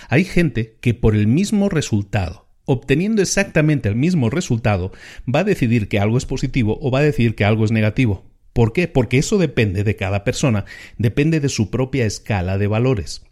Hay gente que por el mismo resultado, obteniendo exactamente el mismo resultado, va a decidir que algo es positivo o va a decir que algo es negativo. ¿Por qué? Porque eso depende de cada persona, depende de su propia escala de valores.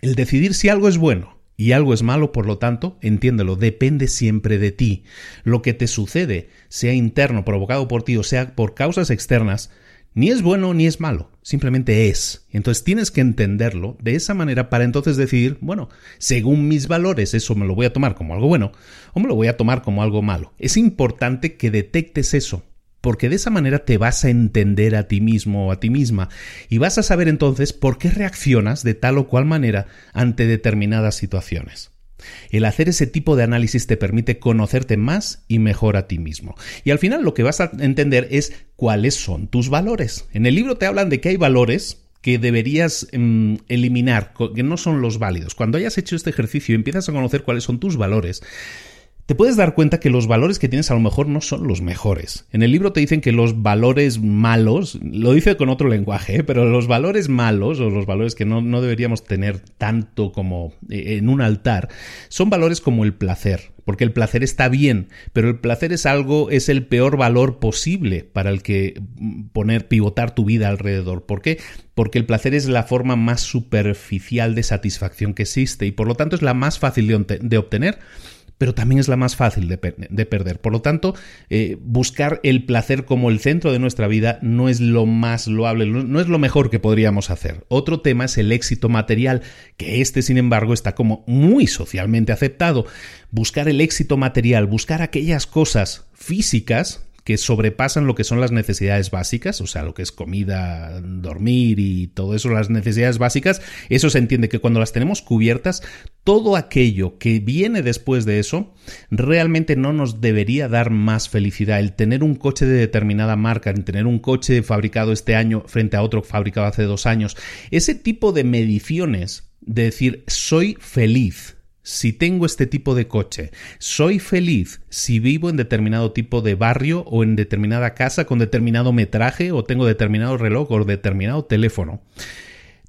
El decidir si algo es bueno y algo es malo, por lo tanto, entiéndelo, depende siempre de ti. Lo que te sucede, sea interno, provocado por ti o sea por causas externas, ni es bueno ni es malo, simplemente es. Entonces tienes que entenderlo de esa manera para entonces decidir, bueno, según mis valores, eso me lo voy a tomar como algo bueno o me lo voy a tomar como algo malo. Es importante que detectes eso, porque de esa manera te vas a entender a ti mismo o a ti misma y vas a saber entonces por qué reaccionas de tal o cual manera ante determinadas situaciones. El hacer ese tipo de análisis te permite conocerte más y mejor a ti mismo. Y al final lo que vas a entender es cuáles son tus valores. En el libro te hablan de que hay valores que deberías mm, eliminar, que no son los válidos. Cuando hayas hecho este ejercicio y empiezas a conocer cuáles son tus valores, te puedes dar cuenta que los valores que tienes a lo mejor no son los mejores. En el libro te dicen que los valores malos, lo dice con otro lenguaje, ¿eh? pero los valores malos o los valores que no, deberíamos tener tanto como eh, en un altar, son valores como el placer, porque el placer está bien, pero el placer es algo, es el peor valor posible para el que mm, poner, pivotar tu vida alrededor. ¿Por qué? Porque el placer es la forma más superficial de satisfacción que existe y por lo tanto es la más fácil de obtener pero también es la más fácil de, perder. Por lo tanto, eh, buscar el placer como el centro de nuestra vida no es lo más loable, no es lo mejor que podríamos hacer. Otro tema es el éxito material, que este, sin embargo, está como muy socialmente aceptado. Buscar el éxito material, buscar aquellas cosas físicas que sobrepasan lo que son las necesidades básicas, o sea, lo que es comida, dormir y todo eso, las necesidades básicas, eso se entiende que cuando las tenemos cubiertas, todo aquello que viene después de eso realmente no nos debería dar más felicidad. El tener un coche de determinada marca, el tener un coche fabricado este año frente a otro fabricado hace dos años, ese tipo de mediciones de decir soy feliz si tengo este tipo de coche, soy feliz si vivo en determinado tipo de barrio o en determinada casa con determinado metraje o tengo determinado reloj o determinado teléfono.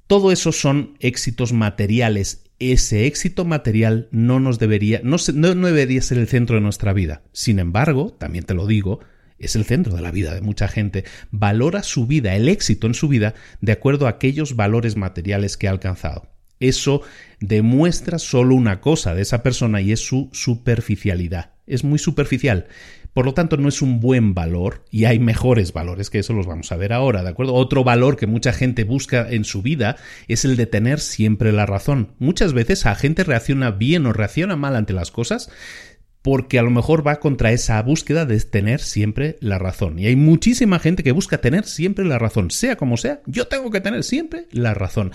Todo eso son éxitos materiales. Ese éxito material no nos debería, no, no debería ser el centro de nuestra vida. Sin embargo, también te lo digo, es el centro de la vida de mucha gente. Valora su vida, el éxito en su vida, de acuerdo a aquellos valores materiales que ha alcanzado. Eso demuestra solo una cosa de esa persona y es su superficialidad. Es muy superficial. Por lo tanto, no es un buen valor y hay mejores valores, que eso los vamos a ver ahora, ¿de acuerdo? Otro valor que mucha gente busca en su vida es el de tener siempre la razón. Muchas veces la gente reacciona bien o reacciona mal ante las cosas porque a lo mejor va contra esa búsqueda de tener siempre la razón. Y hay muchísima gente que busca tener siempre la razón, sea como sea, yo tengo que tener siempre la razón.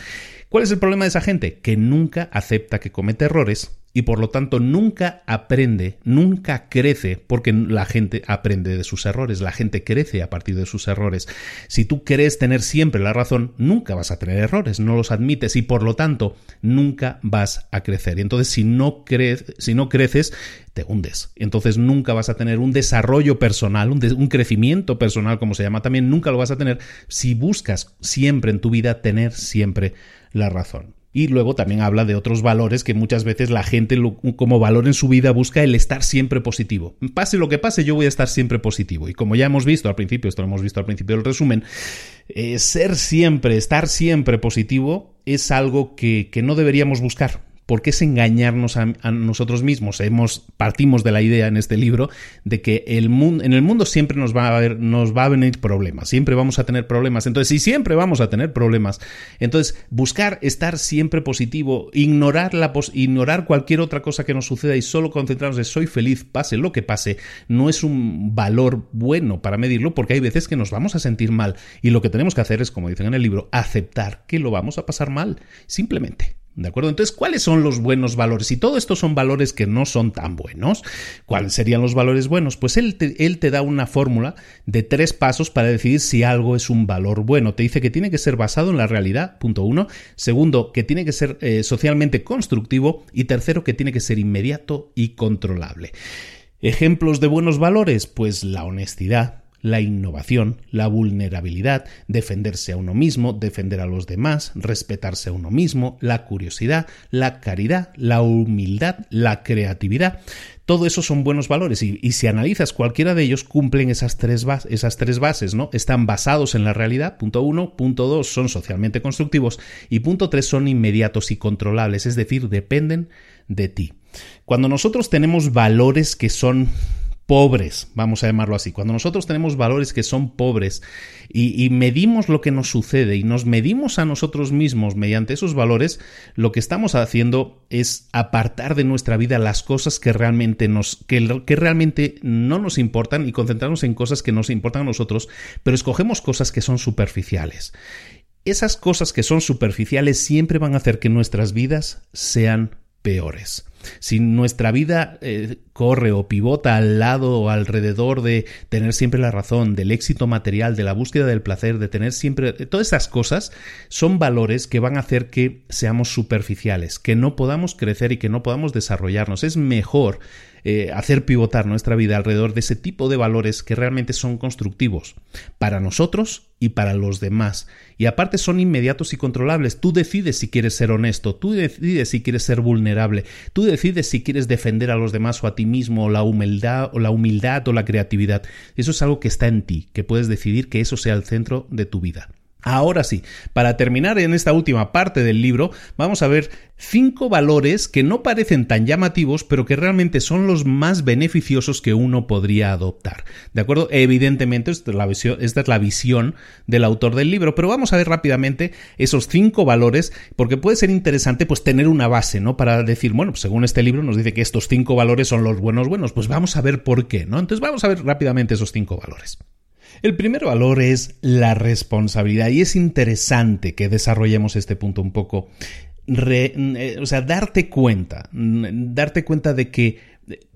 ¿Cuál es el problema de esa gente? Que nunca acepta que comete errores y por lo tanto nunca aprende, nunca crece, porque la gente aprende de sus errores, la gente crece a partir de sus errores. Si tú crees tener siempre la razón, nunca vas a tener errores, no los admites y por lo tanto nunca vas a crecer. Entonces si no, si no creces, te hundes. Entonces nunca vas a tener un desarrollo personal, un, un crecimiento personal, como se llama también, nunca lo vas a tener si buscas siempre en tu vida tener siempre la razón. Y luego también habla de otros valores que muchas veces la gente como valor en su vida busca el estar siempre positivo. Pase lo que pase, yo voy a estar siempre positivo. Y como ya hemos visto al principio, esto lo hemos visto al principio del resumen, eh, ser siempre, estar siempre positivo es algo que, que no deberíamos buscar porque es engañarnos a, nosotros mismos. Partimos de la idea en este libro de que el mundo, en el mundo siempre nos va, a venir problemas, siempre vamos a tener problemas. Entonces, si siempre vamos a tener problemas, entonces buscar estar siempre positivo, ignorar, ignorar cualquier otra cosa que nos suceda y solo concentrarnos en soy feliz, pase lo que pase, no es un valor bueno para medirlo porque hay veces que nos vamos a sentir mal y lo que tenemos que hacer es, como dicen en el libro, aceptar que lo vamos a pasar mal, simplemente. ¿De acuerdo? Entonces, ¿cuáles son los buenos valores? Y todo esto son valores que no son tan buenos. ¿Cuáles serían los valores buenos? Pues él te, él te da una fórmula de tres pasos para decidir si algo es un valor bueno. Te dice que tiene que ser basado en la realidad, punto uno. Segundo, que tiene que ser eh, socialmente constructivo. Y tercero, que tiene que ser inmediato y controlable. Ejemplos de buenos valores, pues la honestidad, la innovación, la vulnerabilidad, defenderse a uno mismo, defender a los demás, respetarse a uno mismo, la curiosidad, la caridad, la humildad, la creatividad. Todo eso son buenos valores y, si analizas cualquiera de ellos cumplen esas tres, esas tres bases, ¿no? Están basados en la realidad, punto uno, punto dos, son socialmente constructivos y punto tres son inmediatos y controlables, es decir, dependen de ti. Cuando nosotros tenemos valores que son pobres, vamos a llamarlo así, cuando nosotros tenemos valores que son pobres y, medimos lo que nos sucede y nos medimos a nosotros mismos mediante esos valores, lo que estamos haciendo es apartar de nuestra vida las cosas que realmente nos, que, que realmente no nos importan y concentrarnos en cosas que nos importan a nosotros, pero escogemos cosas que son superficiales. Esas cosas que son superficiales siempre van a hacer que nuestras vidas sean peores. Si nuestra vida eh, corre o pivota al lado o alrededor de tener siempre la razón, del éxito material, de la búsqueda del placer, de tener siempre... Todas esas cosas son valores que van a hacer que seamos superficiales, que no podamos crecer y que no podamos desarrollarnos. Es mejor eh, hacer pivotar nuestra vida alrededor de ese tipo de valores que realmente son constructivos para nosotros y para los demás. Y aparte son inmediatos y controlables. Tú decides si quieres ser honesto, tú decides si quieres ser vulnerable, tú decides si quieres defender a los demás o a ti mismo, o la humildad, o la humildad o la creatividad. Eso es algo que está en ti, que puedes decidir que eso sea el centro de tu vida. Ahora sí, para terminar en esta última parte del libro, vamos a ver cinco valores que no parecen tan llamativos, pero que realmente son los más beneficiosos que uno podría adoptar. ¿De acuerdo? Evidentemente, esta es la visión, del autor del libro, pero vamos a ver rápidamente esos cinco valores, porque puede ser interesante pues tener una base, ¿no? Para decir, bueno, pues, según este libro nos dice que estos cinco valores son los buenos buenos, pues vamos a ver por qué, ¿no? Entonces vamos a ver rápidamente esos cinco valores. El primer valor es la responsabilidad y es interesante que desarrollemos este punto un poco. Eh, o sea, darte cuenta, darte cuenta de que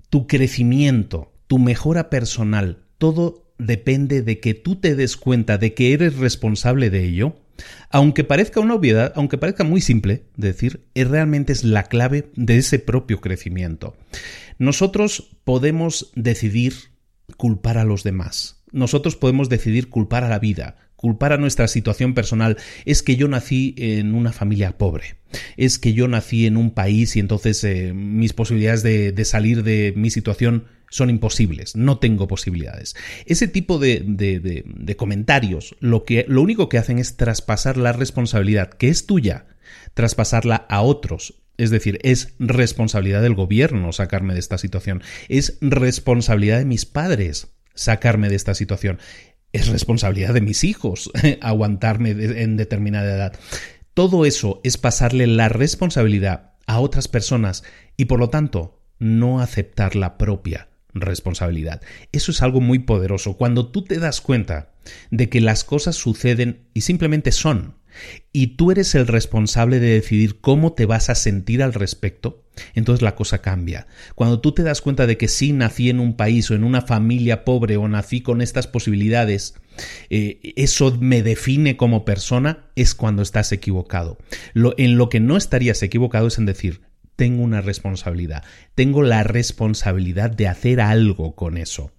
tu crecimiento, tu mejora personal, todo depende de que tú te des cuenta de que eres responsable de ello, aunque parezca una obviedad, aunque parezca muy simple decir, realmente es la clave de ese propio crecimiento. Nosotros podemos decidir culpar a los demás nosotros podemos decidir culpar a la vida, culpar a nuestra situación personal. Es que yo nací en una familia pobre. Es que yo nací en un país y entonces eh, mis posibilidades de, salir de mi situación son imposibles. No tengo posibilidades. Ese tipo de, de, comentarios lo, que, lo único que hacen es traspasar la responsabilidad que es tuya, traspasarla a otros. Es decir, es responsabilidad del gobierno sacarme de esta situación. Es responsabilidad de mis padres sacarme de esta situación. Es responsabilidad de mis hijos aguantarme en determinada edad. Todo eso es pasarle la responsabilidad a otras personas y por lo tanto no aceptar la propia responsabilidad. Eso es algo muy poderoso. Cuando tú te das cuenta de que las cosas suceden y simplemente son, y tú eres el responsable de decidir cómo te vas a sentir al respecto, entonces la cosa cambia. Cuando tú te das cuenta de que sí nací en un país o en una familia pobre o nací con estas posibilidades, eh, eso me define como persona, es cuando estás equivocado. En lo que no estarías equivocado es en decir, tengo una responsabilidad, tengo la responsabilidad de hacer algo con eso.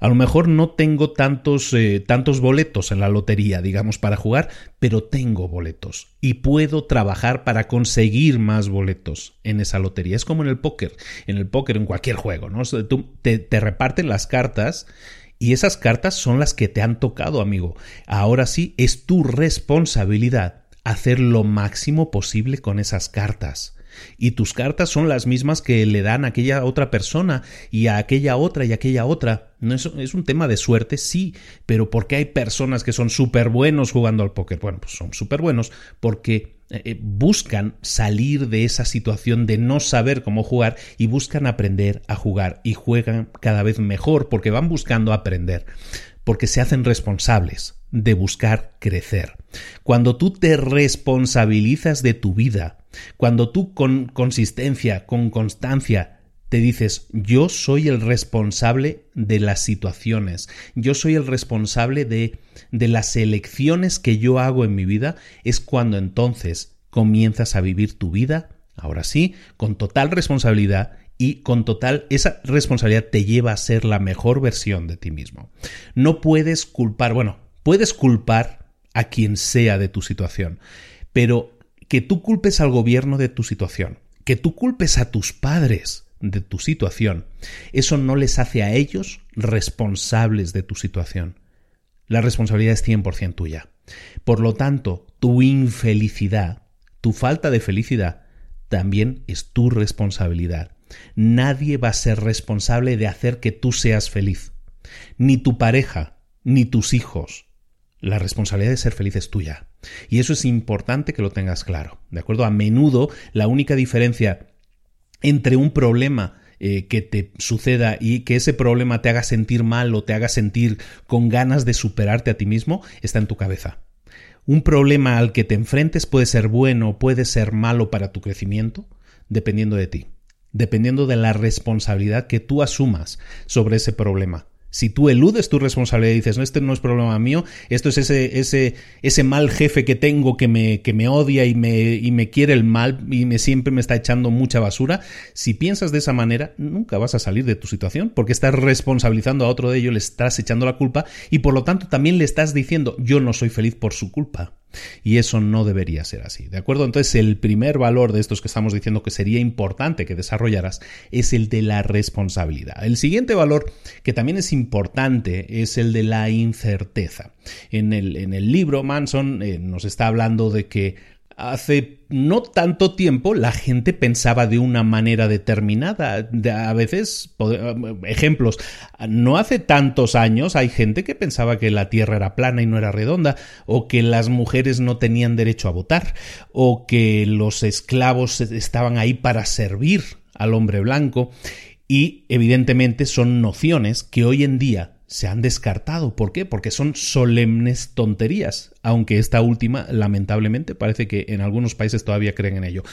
A lo mejor no tengo tantos, eh, tantos boletos en la lotería, digamos, para jugar, pero tengo boletos y puedo trabajar para conseguir más boletos en esa lotería. Es como en el póker, en el póker, en cualquier juego, ¿no? Tú, te, te reparten las cartas y esas cartas son las que te han tocado, amigo. Ahora sí, es tu responsabilidad hacer lo máximo posible con esas cartas. Y tus cartas son las mismas que le dan a aquella otra persona y a aquella otra y a aquella otra. No es, un tema de suerte, sí, pero porque hay personas que son súper buenos jugando al póker. Bueno, pues son súper buenos porque eh, eh, buscan salir de esa situación de no saber cómo jugar y buscan aprender a jugar y juegan cada vez mejor porque van buscando aprender, porque se hacen responsables de buscar crecer. Cuando tú te responsabilizas de tu vida, cuando tú con consistencia, con constancia, te dices, yo soy el responsable de las situaciones, yo soy el responsable de, de las elecciones que yo hago en mi vida, es cuando entonces comienzas a vivir tu vida, ahora sí, con total responsabilidad y con total, esa responsabilidad te lleva a ser la mejor versión de ti mismo. No puedes culpar, bueno, puedes culpar a quien sea de tu situación, pero que tú culpes al gobierno de tu situación, que tú culpes a tus padres de tu situación, eso no les hace a ellos responsables de tu situación. La responsabilidad es 100% tuya. Por lo tanto, tu infelicidad, tu falta de felicidad, también es tu responsabilidad. Nadie va a ser responsable de hacer que tú seas feliz. Ni tu pareja, ni tus hijos, la responsabilidad de ser feliz es tuya. Y eso es importante que lo tengas claro. ¿De acuerdo? A menudo la única diferencia entre un problema eh, que te suceda y que ese problema te haga sentir mal o te haga sentir con ganas de superarte a ti mismo está en tu cabeza. Un problema al que te enfrentes puede ser bueno o puede ser malo para tu crecimiento, dependiendo de ti, dependiendo de la responsabilidad que tú asumas sobre ese problema. Si tú eludes tu responsabilidad y dices, no, este no es problema mío, esto es ese, ese, ese mal jefe que tengo que me, que me odia y me, y me quiere el mal y me, siempre me está echando mucha basura, si piensas de esa manera, nunca vas a salir de tu situación porque estás responsabilizando a otro de ello, le estás echando la culpa y por lo tanto también le estás diciendo, yo no soy feliz por su culpa. Y eso no debería ser así, ¿de acuerdo? Entonces el primer valor de estos que estamos diciendo que sería importante que desarrollaras es el de la responsabilidad. El siguiente valor que también es importante es el de la incerteza. En el, en el libro Manson eh, nos está hablando de que hace no tanto tiempo la gente pensaba de una manera determinada. A veces, ejemplos, no hace tantos años hay gente que pensaba que la Tierra era plana y no era redonda, o que las mujeres no tenían derecho a votar, o que los esclavos estaban ahí para servir al hombre blanco. Y evidentemente son nociones que hoy en día se han descartado. ¿Por qué? Porque son solemnes tonterías, aunque esta última, lamentablemente, parece que en algunos países todavía creen en ello.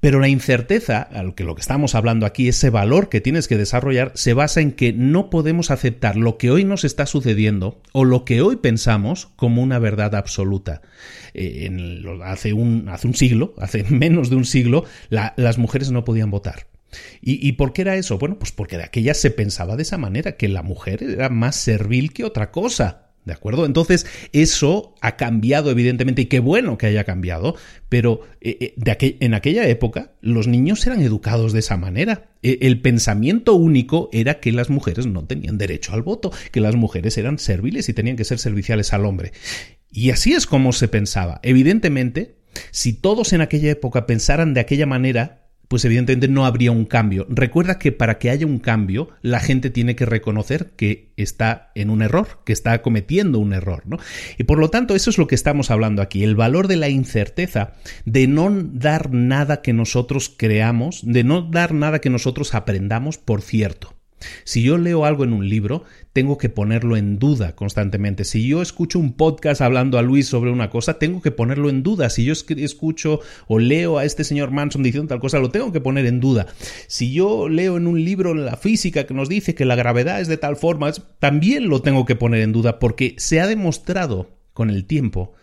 Pero la incerteza, lo que estamos hablando aquí, ese valor que tienes que desarrollar, se basa en que no podemos aceptar lo que hoy nos está sucediendo o lo que hoy pensamos como una verdad absoluta. Eh, hace un siglo, hace menos de un siglo, las mujeres no podían votar. ¿Y, por qué era eso? Bueno, pues porque de aquella se pensaba de esa manera, que la mujer era más servil que otra cosa. ¿De acuerdo? Entonces, eso ha cambiado, evidentemente, y qué bueno que haya cambiado, pero eh, eh, de en aquella época los niños eran educados de esa manera. E, el pensamiento único era que las mujeres no tenían derecho al voto, que las mujeres eran serviles y tenían que ser serviciales al hombre. Y así es como se pensaba. Evidentemente, si todos en aquella época pensaran de aquella manera, pues evidentemente no habría un cambio. Recuerda que para que haya un cambio, la gente tiene que reconocer que está en un error, que está cometiendo un error, ¿no? Y por lo tanto, eso es lo que estamos hablando aquí, el valor de la incerteza, de no dar nada que nosotros creamos, de no dar nada que nosotros aprendamos por cierto. Si yo leo algo en un libro, tengo que ponerlo en duda constantemente. Si yo escucho un podcast hablando a Luis sobre una cosa, tengo que ponerlo en duda. Si yo escucho o leo a este señor Manson diciendo tal cosa, lo tengo que poner en duda. Si yo leo en un libro la física que nos dice que la gravedad es de tal forma, también lo tengo que poner en duda porque se ha demostrado con el tiempo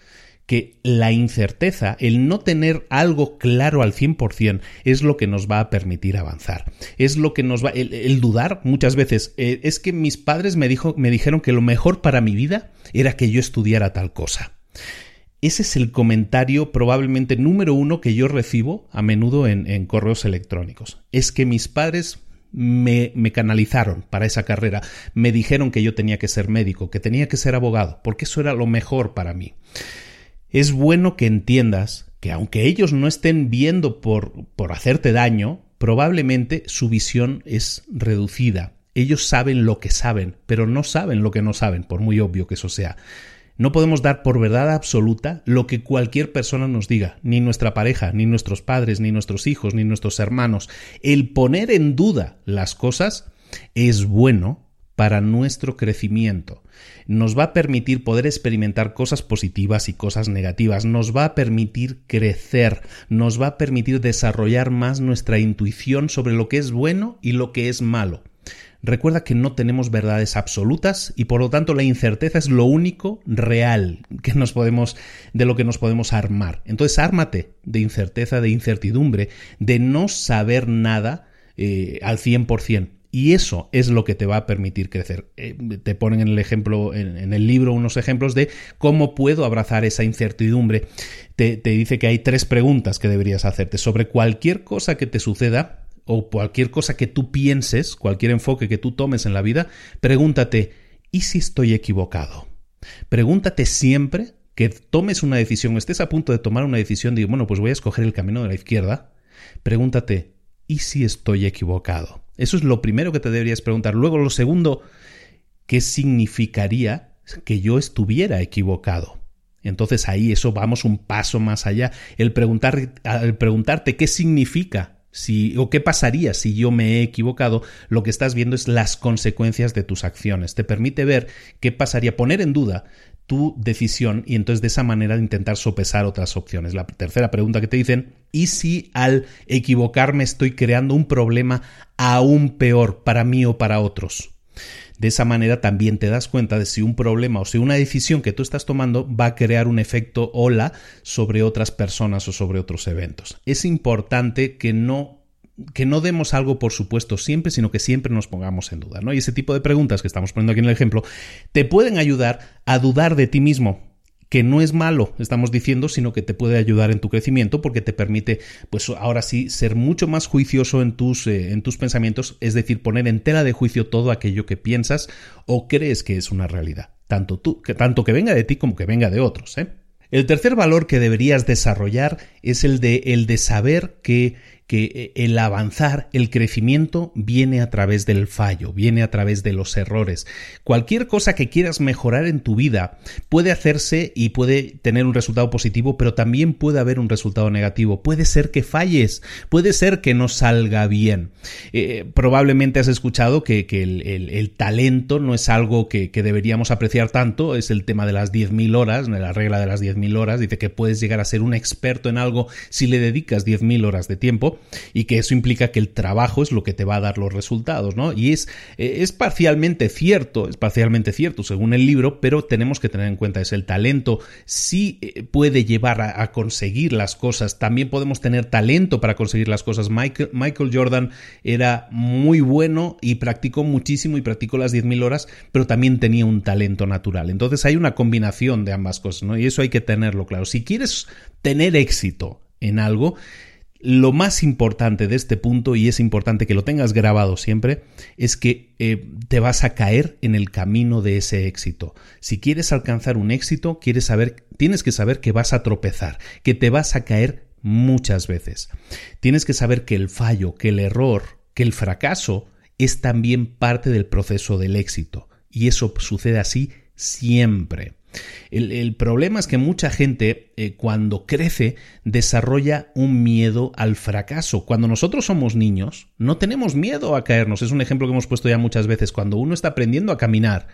que la incerteza, el no tener algo claro al 100% es lo que nos va a permitir avanzar. Es lo que nos va el, dudar muchas veces eh, es que mis padres me dijo me dijeron que lo mejor para mi vida era que yo estudiara tal cosa. Ese es el comentario probablemente número uno que yo recibo a menudo en, en correos electrónicos. Es que mis padres me, me, canalizaron para esa carrera, me dijeron que yo tenía que ser médico, que tenía que ser abogado, porque eso era lo mejor para mí es bueno que entiendas que aunque ellos no estén viendo por, por hacerte daño, probablemente su visión es reducida. Ellos saben lo que saben, pero no saben lo que no saben, por muy obvio que eso sea. No podemos dar por verdad absoluta lo que cualquier persona nos diga, ni nuestra pareja, ni nuestros padres, ni nuestros hijos, ni nuestros hermanos. El poner en duda las cosas es bueno para nuestro crecimiento. Nos va a permitir poder experimentar cosas positivas y cosas negativas, nos va a permitir crecer, nos va a permitir desarrollar más nuestra intuición sobre lo que es bueno y lo que es malo. Recuerda que no tenemos verdades absolutas y por lo tanto la incerteza es lo único real que nos podemos de lo que nos podemos armar. Entonces, ármate de incerteza, de incertidumbre, de no saber nada eh, al 100%. Y eso es lo que te va a permitir crecer. Eh, te ponen en el ejemplo, en, el libro, unos ejemplos de cómo puedo abrazar esa incertidumbre. Te, te dice que hay tres preguntas que deberías hacerte sobre cualquier cosa que te suceda o cualquier cosa que tú pienses, cualquier enfoque que tú tomes en la vida, pregúntate, ¿y si estoy equivocado? Pregúntate siempre que tomes una decisión, estés a punto de tomar una decisión, digo, bueno, pues voy a escoger el camino de la izquierda. Pregúntate, ¿y si estoy equivocado? Eso es lo primero que te deberías preguntar. Luego, lo segundo, ¿qué significaría que yo estuviera equivocado? Entonces ahí eso vamos un paso más allá. El, preguntar, el preguntarte qué significa si, o qué pasaría si yo me he equivocado, lo que estás viendo es las consecuencias de tus acciones. Te permite ver qué pasaría, poner en duda tu decisión y entonces de esa manera intentar sopesar otras opciones. La tercera pregunta que te dicen, ¿y si al equivocarme estoy creando un problema aún peor para mí o para otros? De esa manera también te das cuenta de si un problema o si una decisión que tú estás tomando va a crear un efecto ola sobre otras personas o sobre otros eventos. Es importante que no que no demos algo por supuesto siempre, sino que siempre nos pongamos en duda, ¿no? Y ese tipo de preguntas que estamos poniendo aquí en el ejemplo te pueden ayudar a dudar de ti mismo, que no es malo, estamos diciendo, sino que te puede ayudar en tu crecimiento porque te permite, pues ahora sí, ser mucho más juicioso en tus, eh, en tus pensamientos, es decir, poner en tela de juicio todo aquello que piensas o crees que es una realidad, tanto tú, que tanto que venga de ti como que venga de otros, ¿eh? El tercer valor que deberías desarrollar es el de, el de saber que que eh, el avanzar, el crecimiento viene a través del fallo, viene a través de los errores. Cualquier cosa que quieras mejorar en tu vida puede hacerse y puede tener un resultado positivo, pero también puede haber un resultado negativo. Puede ser que falles, puede ser que no salga bien. Eh, probablemente has escuchado que, el, talento no es algo que, deberíamos apreciar tanto, es el tema de las 10.000 horas, la regla de las 10.000 horas, dice que puedes llegar a ser un experto en algo si le dedicas 10.000 horas de tiempo y que eso implica que el trabajo es lo que te va a dar los resultados, ¿no? Y es, es parcialmente cierto, es parcialmente cierto según el libro, pero tenemos que tener en cuenta es el talento sí eh, puede llevar a, conseguir las cosas, también podemos tener talento para conseguir las cosas. Michael, Michael Jordan era muy bueno y practicó muchísimo y practicó las 10.000 horas, pero también tenía un talento natural. Entonces hay una combinación de ambas cosas, ¿no? Y eso hay que tenerlo claro. Si quieres tener éxito en algo, lo más importante de este punto, y es importante que lo tengas grabado siempre, es que eh, te vas a caer en el camino de ese éxito. Si quieres alcanzar un éxito, quieres saber, tienes que saber que vas a tropezar, que te vas a caer muchas veces. Tienes que saber que el fallo, que el error, que el fracaso es también parte del proceso del éxito. Y eso sucede así siempre. El, problema es que mucha gente eh, cuando crece desarrolla un miedo al fracaso. Cuando nosotros somos niños no tenemos miedo a caernos. Es un ejemplo que hemos puesto ya muchas veces. Cuando uno está aprendiendo a caminar,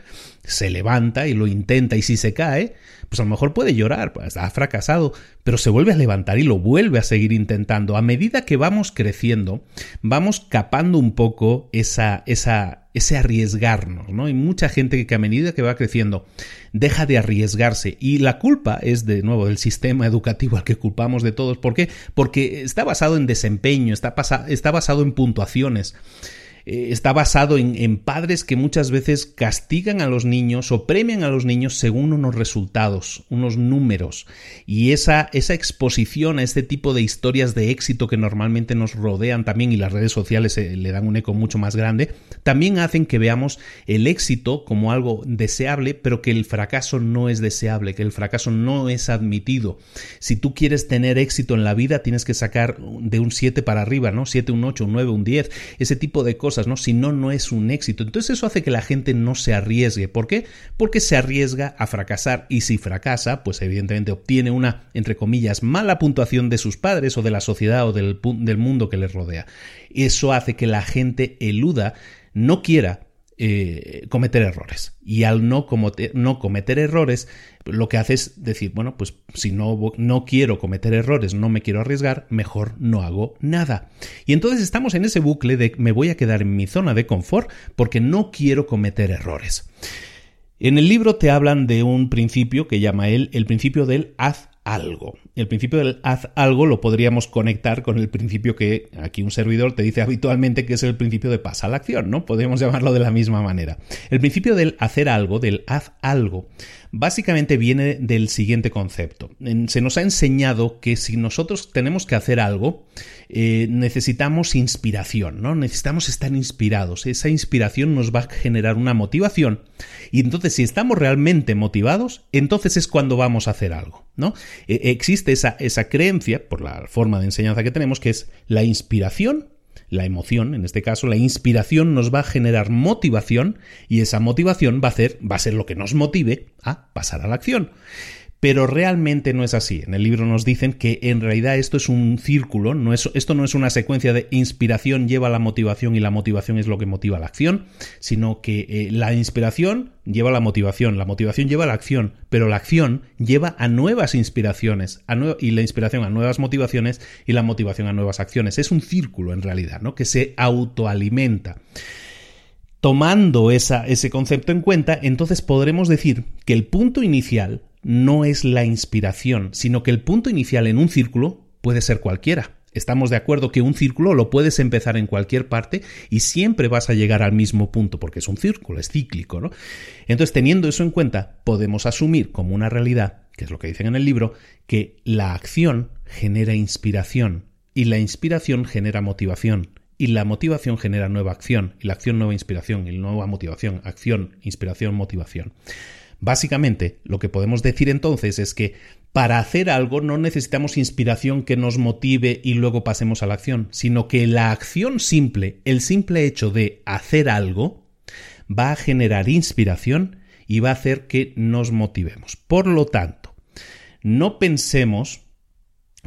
se levanta y lo intenta y si se cae, pues a lo mejor puede llorar, pues ha fracasado, pero se vuelve a levantar y lo vuelve a seguir intentando. A medida que vamos creciendo, vamos capando un poco esa, esa, ese arriesgarnos, ¿no? Hay mucha gente que a medida que va creciendo deja de arriesgarse y la culpa es de nuevo del sistema educativo al que culpamos de todos. ¿Por qué? Porque está basado en desempeño, está, está basado en puntuaciones. Eh, está basado en, padres que muchas veces castigan a los niños o premian a los niños según unos resultados, unos números. Y esa, esa exposición a este tipo de historias de éxito que normalmente nos rodean también y las redes sociales eh, le dan un eco mucho más grande, también hacen que veamos el éxito como algo deseable, pero que el fracaso no es deseable, que el fracaso no es admitido. Si tú quieres tener éxito en la vida, tienes que sacar de un 7 para arriba, ¿no? 7, un 8, un 9, un 10, ese tipo de cosas ¿no? Si no, no es un éxito. Entonces eso hace que la gente no se arriesgue. ¿Por qué? Porque se arriesga a fracasar y si fracasa, pues evidentemente obtiene una, entre comillas, mala puntuación de sus padres o de la sociedad o del, del mundo que les rodea. Eso hace que la gente eluda, no quiera eh, cometer errores. Y al no, no, cometer errores, lo que hace es decir, bueno, pues si no, no quiero cometer errores, no me quiero arriesgar, mejor no hago nada. Y entonces estamos en ese bucle de me voy a quedar en mi zona de confort porque no quiero cometer errores. En el libro te hablan de un principio que llama él el principio del haz algo. El principio del haz algo lo podríamos conectar con el principio que aquí un servidor te dice habitualmente que es el principio de pasa a la acción, ¿no? Podríamos llamarlo de la misma manera. El principio del hacer algo, del haz algo, básicamente viene del siguiente concepto. Se nos ha enseñado que si nosotros tenemos que hacer algo, eh, necesitamos inspiración, ¿no? Necesitamos estar inspirados. Esa inspiración nos va a generar una motivación. Y entonces, si estamos realmente motivados, entonces es cuando vamos a hacer algo, ¿no? E, existe esa, esa creencia, por la forma de enseñanza que tenemos, que es la inspiración la emoción, en este caso, la inspiración nos va a generar motivación y esa motivación va a, hacer, va a ser lo que nos motive a pasar a la acción. Pero realmente no es así. En el libro nos dicen que en realidad esto es un círculo, no es, esto no es una secuencia de inspiración lleva la motivación y la motivación es lo que motiva la acción, sino que eh, la inspiración lleva la motivación, la motivación lleva la acción, pero la acción lleva a nuevas inspiraciones y la inspiración a nuevas motivaciones y la motivación a nuevas acciones. Es un círculo en realidad, ¿no? que se autoalimenta. Tomando ese concepto en cuenta, entonces podremos decir que el punto inicial no es la inspiración, sino que el punto inicial en un círculo puede ser cualquiera. Estamos de acuerdo que un círculo lo puedes empezar en cualquier parte y siempre vas a llegar al mismo punto, porque es un círculo, es cíclico, ¿no? Entonces, teniendo eso en cuenta, podemos asumir como una realidad, que es lo que dicen en el libro, que la acción genera inspiración y la inspiración genera motivación y la motivación genera nueva acción y la acción nueva inspiración y nueva motivación, acción, inspiración, motivación. Básicamente, lo que podemos decir entonces es que para hacer algo no necesitamos inspiración que nos motive y luego pasemos a la acción, sino que la acción simple, el simple hecho de hacer algo, va a generar inspiración y va a hacer que nos motivemos. Por lo tanto, no pensemos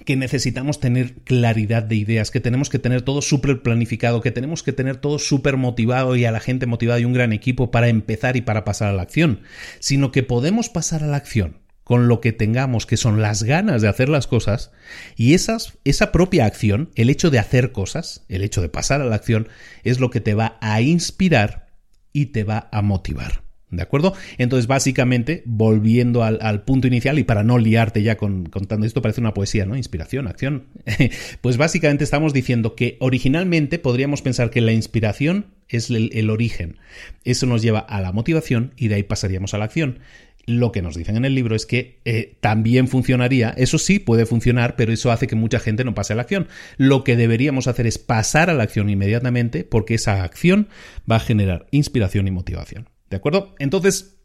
que necesitamos tener claridad de ideas, que tenemos que tener todo súper planificado, que tenemos que tener todo súper motivado y a la gente motivada y un gran equipo para empezar y para pasar a la acción, sino que podemos pasar a la acción con lo que tengamos, que son las ganas de hacer las cosas, y esas, esa propia acción, el hecho de hacer cosas, el hecho de pasar a la acción, es lo que te va a inspirar y te va a motivar. ¿De acuerdo? Entonces, básicamente, volviendo al, punto inicial y para no liarte ya con, contando esto, parece una poesía, ¿no? Inspiración, acción. pues básicamente estamos diciendo que originalmente podríamos pensar que la inspiración es el, origen. Eso nos lleva a la motivación y de ahí pasaríamos a la acción. Lo que nos dicen en el libro es que eh, también funcionaría, eso sí puede funcionar, pero eso hace que mucha gente no pase a la acción. Lo que deberíamos hacer es pasar a la acción inmediatamente porque esa acción va a generar inspiración y motivación. ¿De acuerdo? Entonces,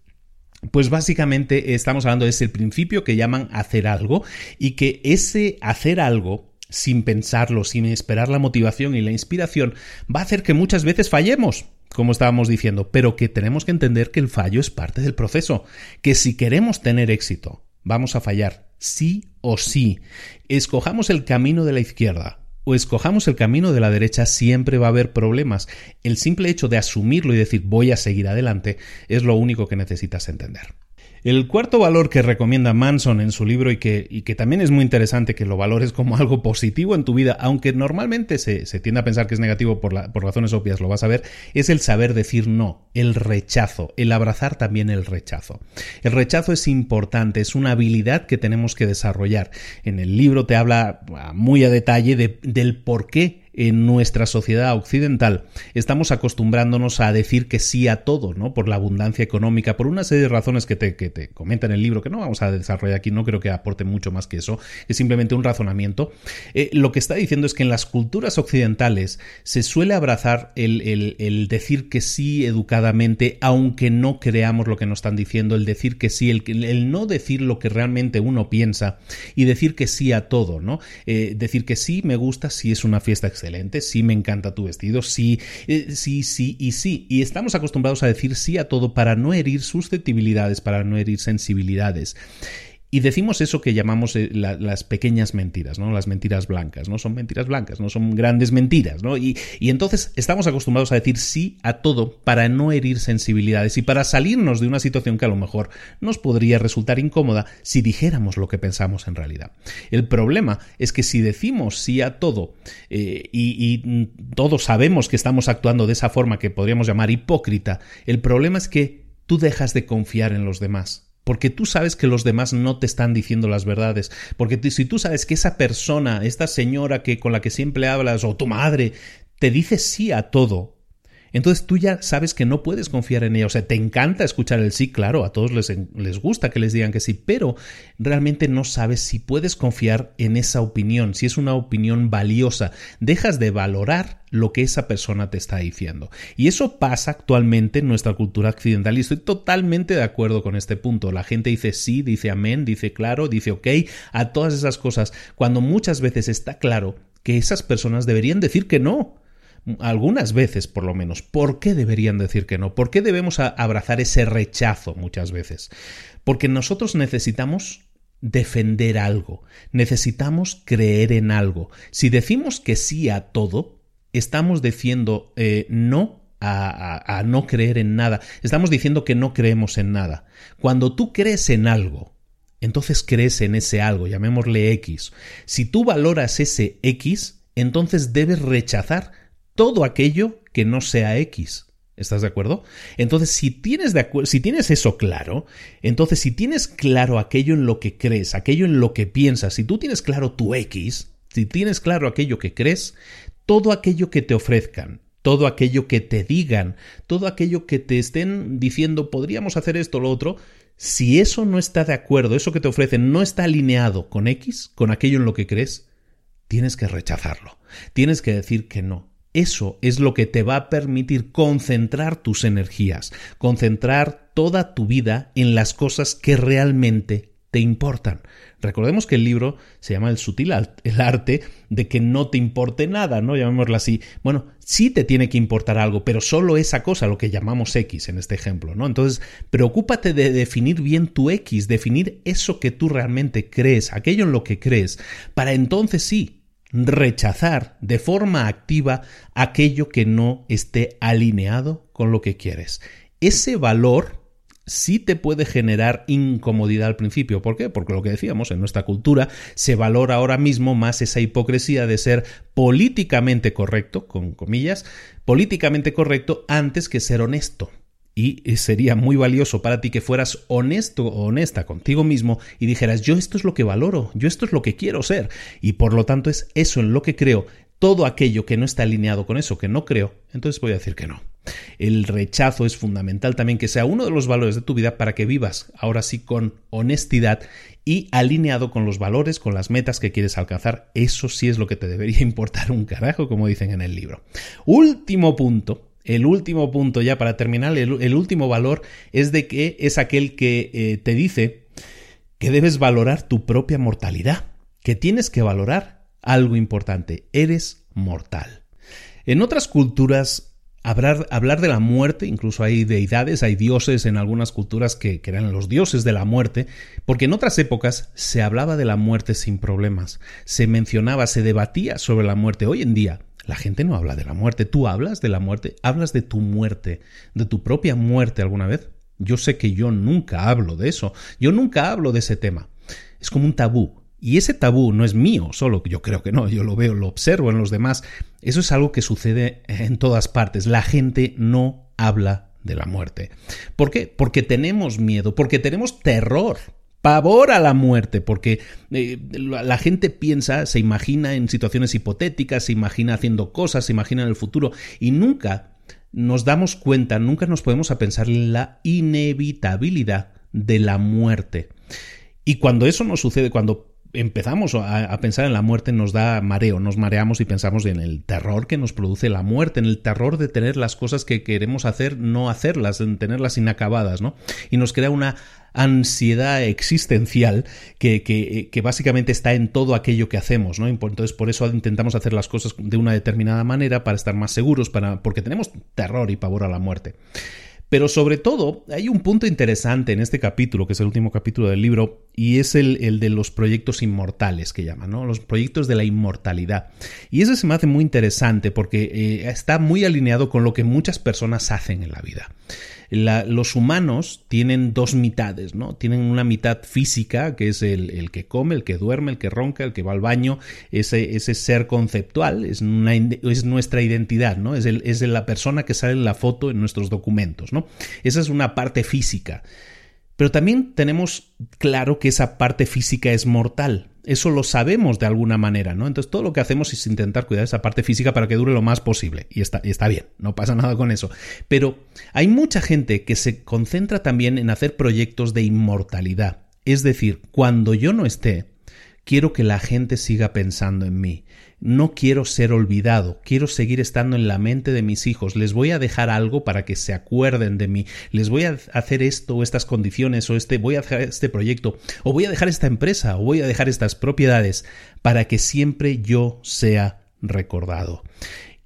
pues básicamente estamos hablando de ese principio que llaman hacer algo y que ese hacer algo sin pensarlo, sin esperar la motivación y la inspiración, va a hacer que muchas veces fallemos, como estábamos diciendo, pero que tenemos que entender que el fallo es parte del proceso, que si queremos tener éxito, vamos a fallar, sí o sí. Escojamos el camino de la izquierda o escojamos el camino de la derecha, siempre va a haber problemas. El simple hecho de asumirlo y decir voy a seguir adelante es lo único que necesitas entender. El cuarto valor que recomienda Manson en su libro y que, y que también es muy interesante que lo valores como algo positivo en tu vida, aunque normalmente se, se tiende a pensar que es negativo por, la, por razones obvias, lo vas a ver, es el saber decir no, el rechazo, el abrazar también el rechazo. El rechazo es importante, es una habilidad que tenemos que desarrollar. En el libro te habla muy a detalle de, del por qué en nuestra sociedad occidental estamos acostumbrándonos a decir que sí a todo, ¿no? Por la abundancia económica, por una serie de razones que te, que te comenta en el libro, que no vamos a desarrollar aquí, no creo que aporte mucho más que eso, es simplemente un razonamiento. Eh, lo que está diciendo es que en las culturas occidentales se suele abrazar el, el, decir que sí educadamente, aunque no creamos lo que nos están diciendo, el decir que sí, el, el no decir lo que realmente uno piensa y decir que sí a todo, ¿no? Eh, decir que sí me gusta si es una fiesta excelente, sí me encanta tu vestido, sí, eh, sí, sí y sí. Y estamos acostumbrados a decir sí a todo para no herir susceptibilidades, para no herir sensibilidades. Y decimos eso que llamamos eh, la, las pequeñas mentiras, ¿no? Las mentiras blancas, ¿no? Son mentiras blancas, no son grandes mentiras, ¿no? Y, y, entonces estamos acostumbrados a decir sí a todo para no herir sensibilidades y para salirnos de una situación que a lo mejor nos podría resultar incómoda si dijéramos lo que pensamos en realidad. El problema es que si decimos sí a todo eh, y todos sabemos que estamos actuando de esa forma que podríamos llamar hipócrita, el problema es que tú dejas de confiar en los demás porque tú sabes que los demás no te están diciendo las verdades, porque si tú sabes que esa persona, esta señora que con la que siempre hablas o tu madre te dice sí a todo, entonces tú ya sabes que no puedes confiar en ella. O sea, te encanta escuchar el sí, claro, a todos les, les, gusta que les digan que sí, pero realmente no sabes si puedes confiar en esa opinión, si es una opinión valiosa. Dejas de valorar lo que esa persona te está diciendo. Y eso pasa actualmente en nuestra cultura occidental y estoy totalmente de acuerdo con este punto. La gente dice sí, dice amén, dice claro, dice ok, a todas esas cosas, cuando muchas veces está claro que esas personas deberían decir que no algunas veces por lo menos. ¿Por qué deberían decir que no? ¿Por qué debemos abrazar ese rechazo muchas veces? Porque nosotros necesitamos defender algo, necesitamos creer en algo. Si decimos que sí a todo, estamos diciendo eh, no a, no creer en nada, estamos diciendo que no creemos en nada. Cuando tú crees en algo, entonces crees en ese algo, llamémosle X. Si tú valoras ese X, entonces debes rechazar todo aquello que no sea X. ¿Estás de acuerdo? Entonces, si tienes, de si tienes eso claro, entonces si tienes claro aquello en lo que crees, aquello en lo que piensas, si tú tienes claro tu X, si tienes claro aquello que crees, todo aquello que te ofrezcan, todo aquello que te digan, todo aquello que te estén diciendo podríamos hacer esto o lo otro, si eso no está de acuerdo, eso que te ofrecen no está alineado con X, con aquello en lo que crees, tienes que rechazarlo, tienes que decir que no. Eso es lo que te va a permitir concentrar tus energías, concentrar toda tu vida en las cosas que realmente te importan. Recordemos que el libro se llama El sutil el arte de que no te importe nada, ¿no? Llamémoslo así. Bueno, sí te tiene que importar algo, pero solo esa cosa, lo que llamamos X en este ejemplo, ¿no? Entonces, preocúpate de definir bien tu X, definir eso que tú realmente crees, aquello en lo que crees, para entonces sí rechazar de forma activa aquello que no esté alineado con lo que quieres. Ese valor sí te puede generar incomodidad al principio. ¿Por qué? Porque lo que decíamos, en nuestra cultura se valora ahora mismo más esa hipocresía de ser políticamente correcto, con comillas, políticamente correcto antes que ser honesto y sería muy valioso para ti que fueras honesto o honesta contigo mismo y dijeras yo esto es lo que valoro, yo esto es lo que quiero ser y por lo tanto es eso en lo que creo, todo aquello que no está alineado con eso que no creo, entonces voy a decir que no. El rechazo es fundamental también que sea uno de los valores de tu vida para que vivas ahora sí con honestidad y alineado con los valores, con las metas que quieres alcanzar. Eso sí es lo que te debería importar un carajo, como dicen en el libro. Último punto el último punto ya para terminar, el, último valor es de que es aquel que eh, te dice que debes valorar tu propia mortalidad, que tienes que valorar algo importante, eres mortal. En otras culturas, hablar, hablar, de la muerte, incluso hay deidades, hay dioses en algunas culturas que, que, eran los dioses de la muerte, porque en otras épocas se hablaba de la muerte sin problemas, se mencionaba, se debatía sobre la muerte. Hoy en día la gente no habla de la muerte. ¿Tú hablas de la muerte? ¿Hablas de tu muerte, de tu propia muerte alguna vez? Yo sé que yo nunca hablo de eso, yo nunca hablo de ese tema. Es como un tabú. Y ese tabú no es mío, solo yo creo que no, yo lo veo, lo observo en los demás. Eso es algo que sucede en todas partes. La gente no habla de la muerte. ¿Por qué? Porque tenemos miedo, porque tenemos terror pavor a la muerte, porque eh, la gente piensa, se imagina en situaciones hipotéticas, se imagina haciendo cosas, se imagina en el futuro y nunca nos damos cuenta, nunca nos podemos a pensar en la inevitabilidad de la muerte. Y cuando eso nos sucede, cuando empezamos a, pensar en la muerte nos da mareo, nos mareamos y pensamos en el terror que nos produce la muerte, en el terror de tener las cosas que queremos hacer, no hacerlas, en tenerlas inacabadas, ¿no? Y nos crea una ansiedad existencial que, que, básicamente está en todo aquello que hacemos, ¿no? Entonces, por eso intentamos hacer las cosas de una determinada manera para estar más seguros, para, porque tenemos terror y pavor a la muerte. Pero sobre todo, hay un punto interesante en este capítulo, que es el último capítulo del libro, y es el, de los proyectos inmortales que llaman, ¿no? Los proyectos de la inmortalidad. Y ese se me hace muy interesante porque eh, está muy alineado con lo que muchas personas hacen en la vida los humanos tienen dos mitades, ¿no? Tienen una mitad física, que es el, que come, el que duerme, el que ronca, el que va al baño, ese, ese ser conceptual, es, es nuestra identidad, ¿no? Es, el, es la persona que sale en la foto en nuestros documentos, ¿no? Esa es una parte física. Pero también tenemos claro que esa parte física es mortal. Eso lo sabemos de alguna manera, ¿no? Entonces todo lo que hacemos es intentar cuidar esa parte física para que dure lo más posible. Y está, y está bien, no pasa nada con eso. Pero hay mucha gente que se concentra también en hacer proyectos de inmortalidad. Es decir, cuando yo no esté, quiero que la gente siga pensando en mí no quiero ser olvidado, quiero seguir estando en la mente de mis hijos, les voy a dejar algo para que se acuerden de mí, les voy a hacer esto o estas condiciones o este voy a dejar este proyecto o voy a dejar esta empresa o voy a dejar estas propiedades para que siempre yo sea recordado.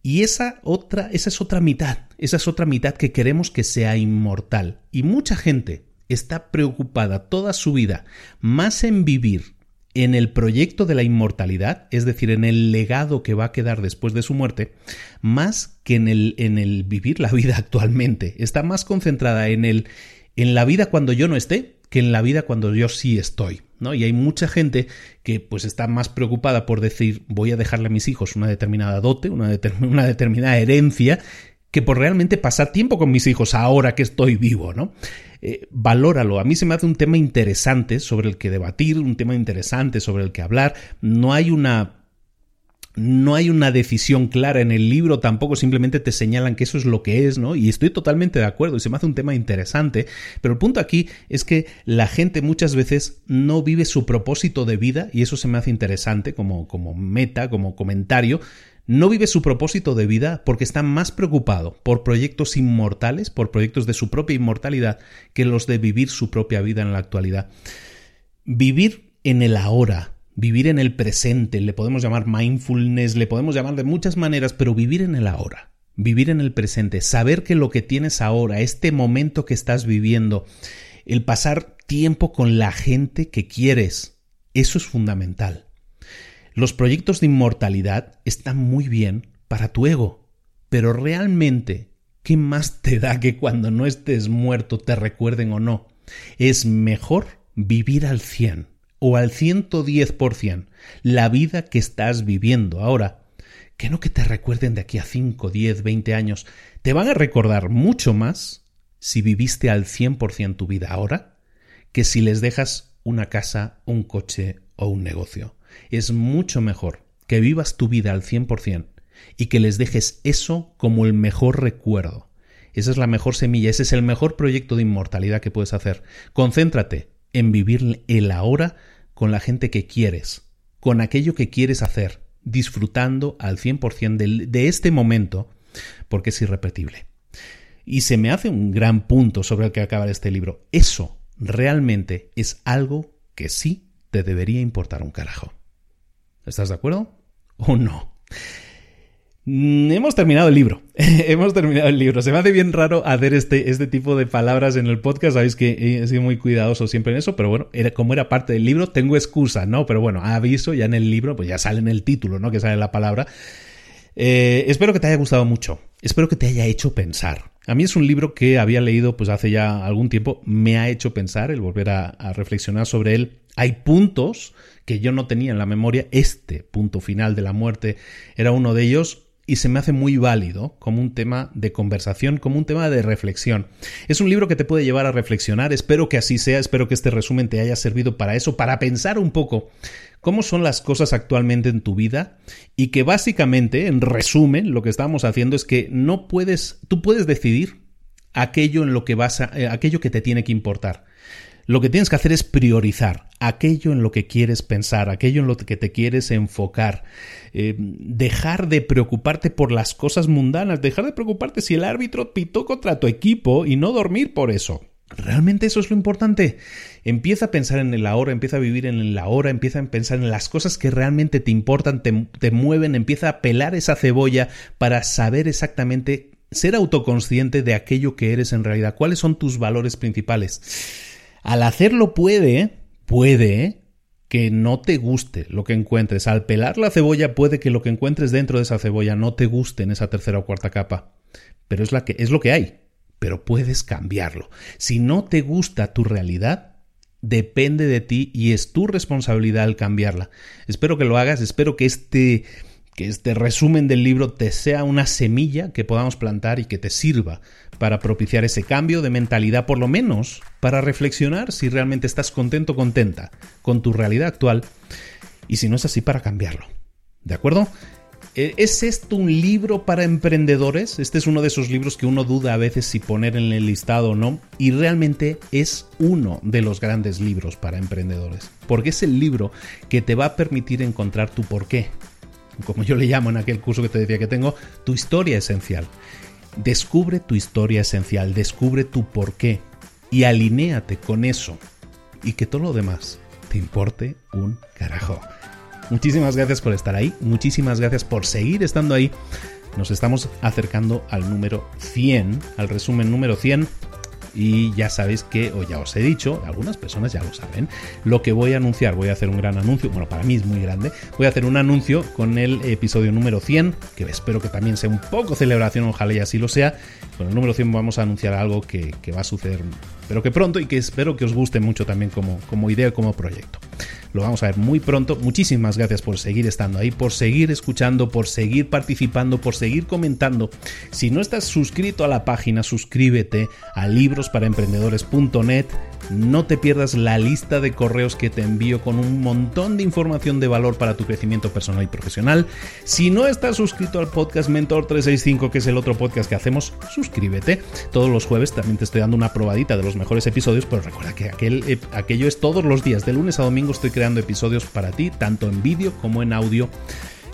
Y esa otra, esa es otra mitad, esa es otra mitad que queremos que sea inmortal. Y mucha gente está preocupada toda su vida más en vivir en el proyecto de la inmortalidad, es decir, en el legado que va a quedar después de su muerte, más que en el, en el vivir la vida actualmente. Está más concentrada en el en la vida cuando yo no esté que en la vida cuando yo sí estoy. ¿no? Y hay mucha gente que pues está más preocupada por decir voy a dejarle a mis hijos una determinada dote, una, una determinada herencia, que por realmente pasar tiempo con mis hijos ahora que estoy vivo, ¿no? Eh, valóralo. A mí se me hace un tema interesante sobre el que debatir, un tema interesante sobre el que hablar. No hay una no hay una decisión clara en el libro, tampoco simplemente te señalan que eso es lo que es, ¿no? Y estoy totalmente de acuerdo y se me hace un tema interesante, pero el punto aquí es que la gente muchas veces no vive su propósito de vida y eso se me hace interesante como, como meta, como comentario, no vive su propósito de vida porque está más preocupado por proyectos inmortales, por proyectos de su propia inmortalidad, que los de vivir su propia vida en la actualidad. Vivir en el ahora, vivir en el presente, le podemos llamar mindfulness, le podemos llamar de muchas maneras, pero vivir en el ahora, vivir en el presente, saber que lo que tienes ahora, este momento que estás viviendo, el pasar tiempo con la gente que quieres, eso es fundamental. Los proyectos de inmortalidad están muy bien para tu ego, pero realmente, ¿qué más te da que cuando no estés muerto te recuerden o no? Es mejor vivir al 100 o al 110% la vida que estás viviendo ahora, que no que te recuerden de aquí a 5, 10, 20 años. Te van a recordar mucho más si viviste al 100% tu vida ahora que si les dejas una casa, un coche o un negocio es mucho mejor que vivas tu vida al 100% y que les dejes eso como el mejor recuerdo. Esa es la mejor semilla, ese es el mejor proyecto de inmortalidad que puedes hacer. Concéntrate en vivir el ahora con la gente que quieres, con aquello que quieres hacer, disfrutando al 100% de, de este momento, porque es irrepetible. Y se me hace un gran punto sobre el que acabar este libro. Eso realmente es algo que sí te debería importar un carajo. ¿Estás de acuerdo? o no. Mm, hemos terminado el libro. Hemos terminado el libro. Se me hace bien raro hacer este, este tipo de palabras en el podcast. Sabéis que he sido muy cuidadoso siempre en eso, pero bueno, era, como era parte del libro, tengo excusa, ¿no? Pero bueno, aviso, ya en el libro, pues ya sale en el título, ¿no? Que sale la palabra. Eh, espero que te haya gustado mucho. Espero que te haya hecho pensar. A mí es un libro que había leído pues hace ya algún tiempo. Me ha hecho pensar el volver a reflexionar sobre él. Hay puntos que yo no tenía en la memoria. Este punto final de la muerte era uno de ellos y se me hace muy válido como un tema de conversación, como un tema de reflexión. Es un libro que te puede llevar a reflexionar, espero que así sea, espero que este resumen te haya servido para eso, para pensar un poco cómo son las cosas actualmente en tu vida y que básicamente, en resumen, lo que estamos haciendo es que no puedes, tú puedes decidir aquello en lo que vas a, eh, aquello que te tiene que importar. Lo que tienes que hacer es priorizar aquello en lo que quieres pensar, aquello en lo que te quieres enfocar. Eh, dejar de preocuparte por las cosas mundanas, dejar de preocuparte si el árbitro pitó contra tu equipo y no dormir por eso. ¿Realmente eso es lo importante? Empieza a pensar en el ahora, empieza a vivir en el ahora, empieza a pensar en las cosas que realmente te importan, te, te mueven, empieza a pelar esa cebolla para saber exactamente, ser autoconsciente de aquello que eres en realidad, cuáles son tus valores principales. Al hacerlo puede, puede que no te guste lo que encuentres. Al pelar la cebolla puede que lo que encuentres dentro de esa cebolla no te guste en esa tercera o cuarta capa. Pero es, la que, es lo que hay. Pero puedes cambiarlo. Si no te gusta tu realidad, depende de ti y es tu responsabilidad el cambiarla. Espero que lo hagas, espero que este que este resumen del libro te sea una semilla que podamos plantar y que te sirva para propiciar ese cambio de mentalidad, por lo menos para reflexionar si realmente estás contento o contenta con tu realidad actual y si no es así para cambiarlo. ¿De acuerdo? E, ¿Es esto un libro para emprendedores? Este es uno de esos libros que uno duda a veces si poner en el listado o no, y realmente es uno de los grandes libros para emprendedores, porque es el libro que te va a permitir encontrar tu porqué, como yo le llamo en aquel curso que te decía que tengo, tu historia esencial. Descubre tu historia esencial, descubre tu porqué y alinéate con eso y que todo lo demás te importe un carajo. Muchísimas gracias por estar ahí, muchísimas gracias por seguir estando ahí. Nos estamos acercando al número 100, al resumen número 100 y ya sabéis que, o ya os he dicho, algunas personas ya lo saben, lo que voy a anunciar, voy a hacer un gran anuncio, bueno, para mí es muy grande, voy a hacer un anuncio con el episodio número 100, que espero que también sea un poco celebración, ojalá y así lo sea. Con el número 100 vamos a anunciar algo que, va a suceder, pero que pronto y que espero que os guste mucho también como, como idea, como proyecto. Lo vamos a ver muy pronto. Muchísimas gracias por seguir estando ahí, por seguir escuchando, por seguir participando, por seguir comentando. Si no estás suscrito a la página, suscríbete a librosparaemprendedores.net no te pierdas la lista de correos que te envío con un montón de información de valor para tu crecimiento personal y profesional. Si no estás suscrito al podcast Mentor 365, que es el otro podcast que hacemos, suscríbete. Todos los jueves también te estoy dando una probadita de los mejores episodios, pero recuerda que aquel, eh, aquello es todos los días. De lunes a domingo estoy creando episodios para ti, tanto en vídeo como en audio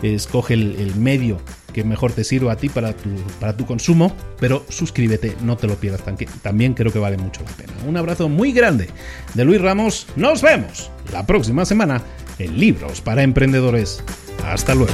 escoge el, medio que mejor te sirva a ti para tu, para tu consumo, pero suscríbete, no te lo pierdas, también creo que vale mucho la pena. Un abrazo muy grande de Luis Ramos, nos vemos la próxima semana en Libros para Emprendedores. Hasta luego.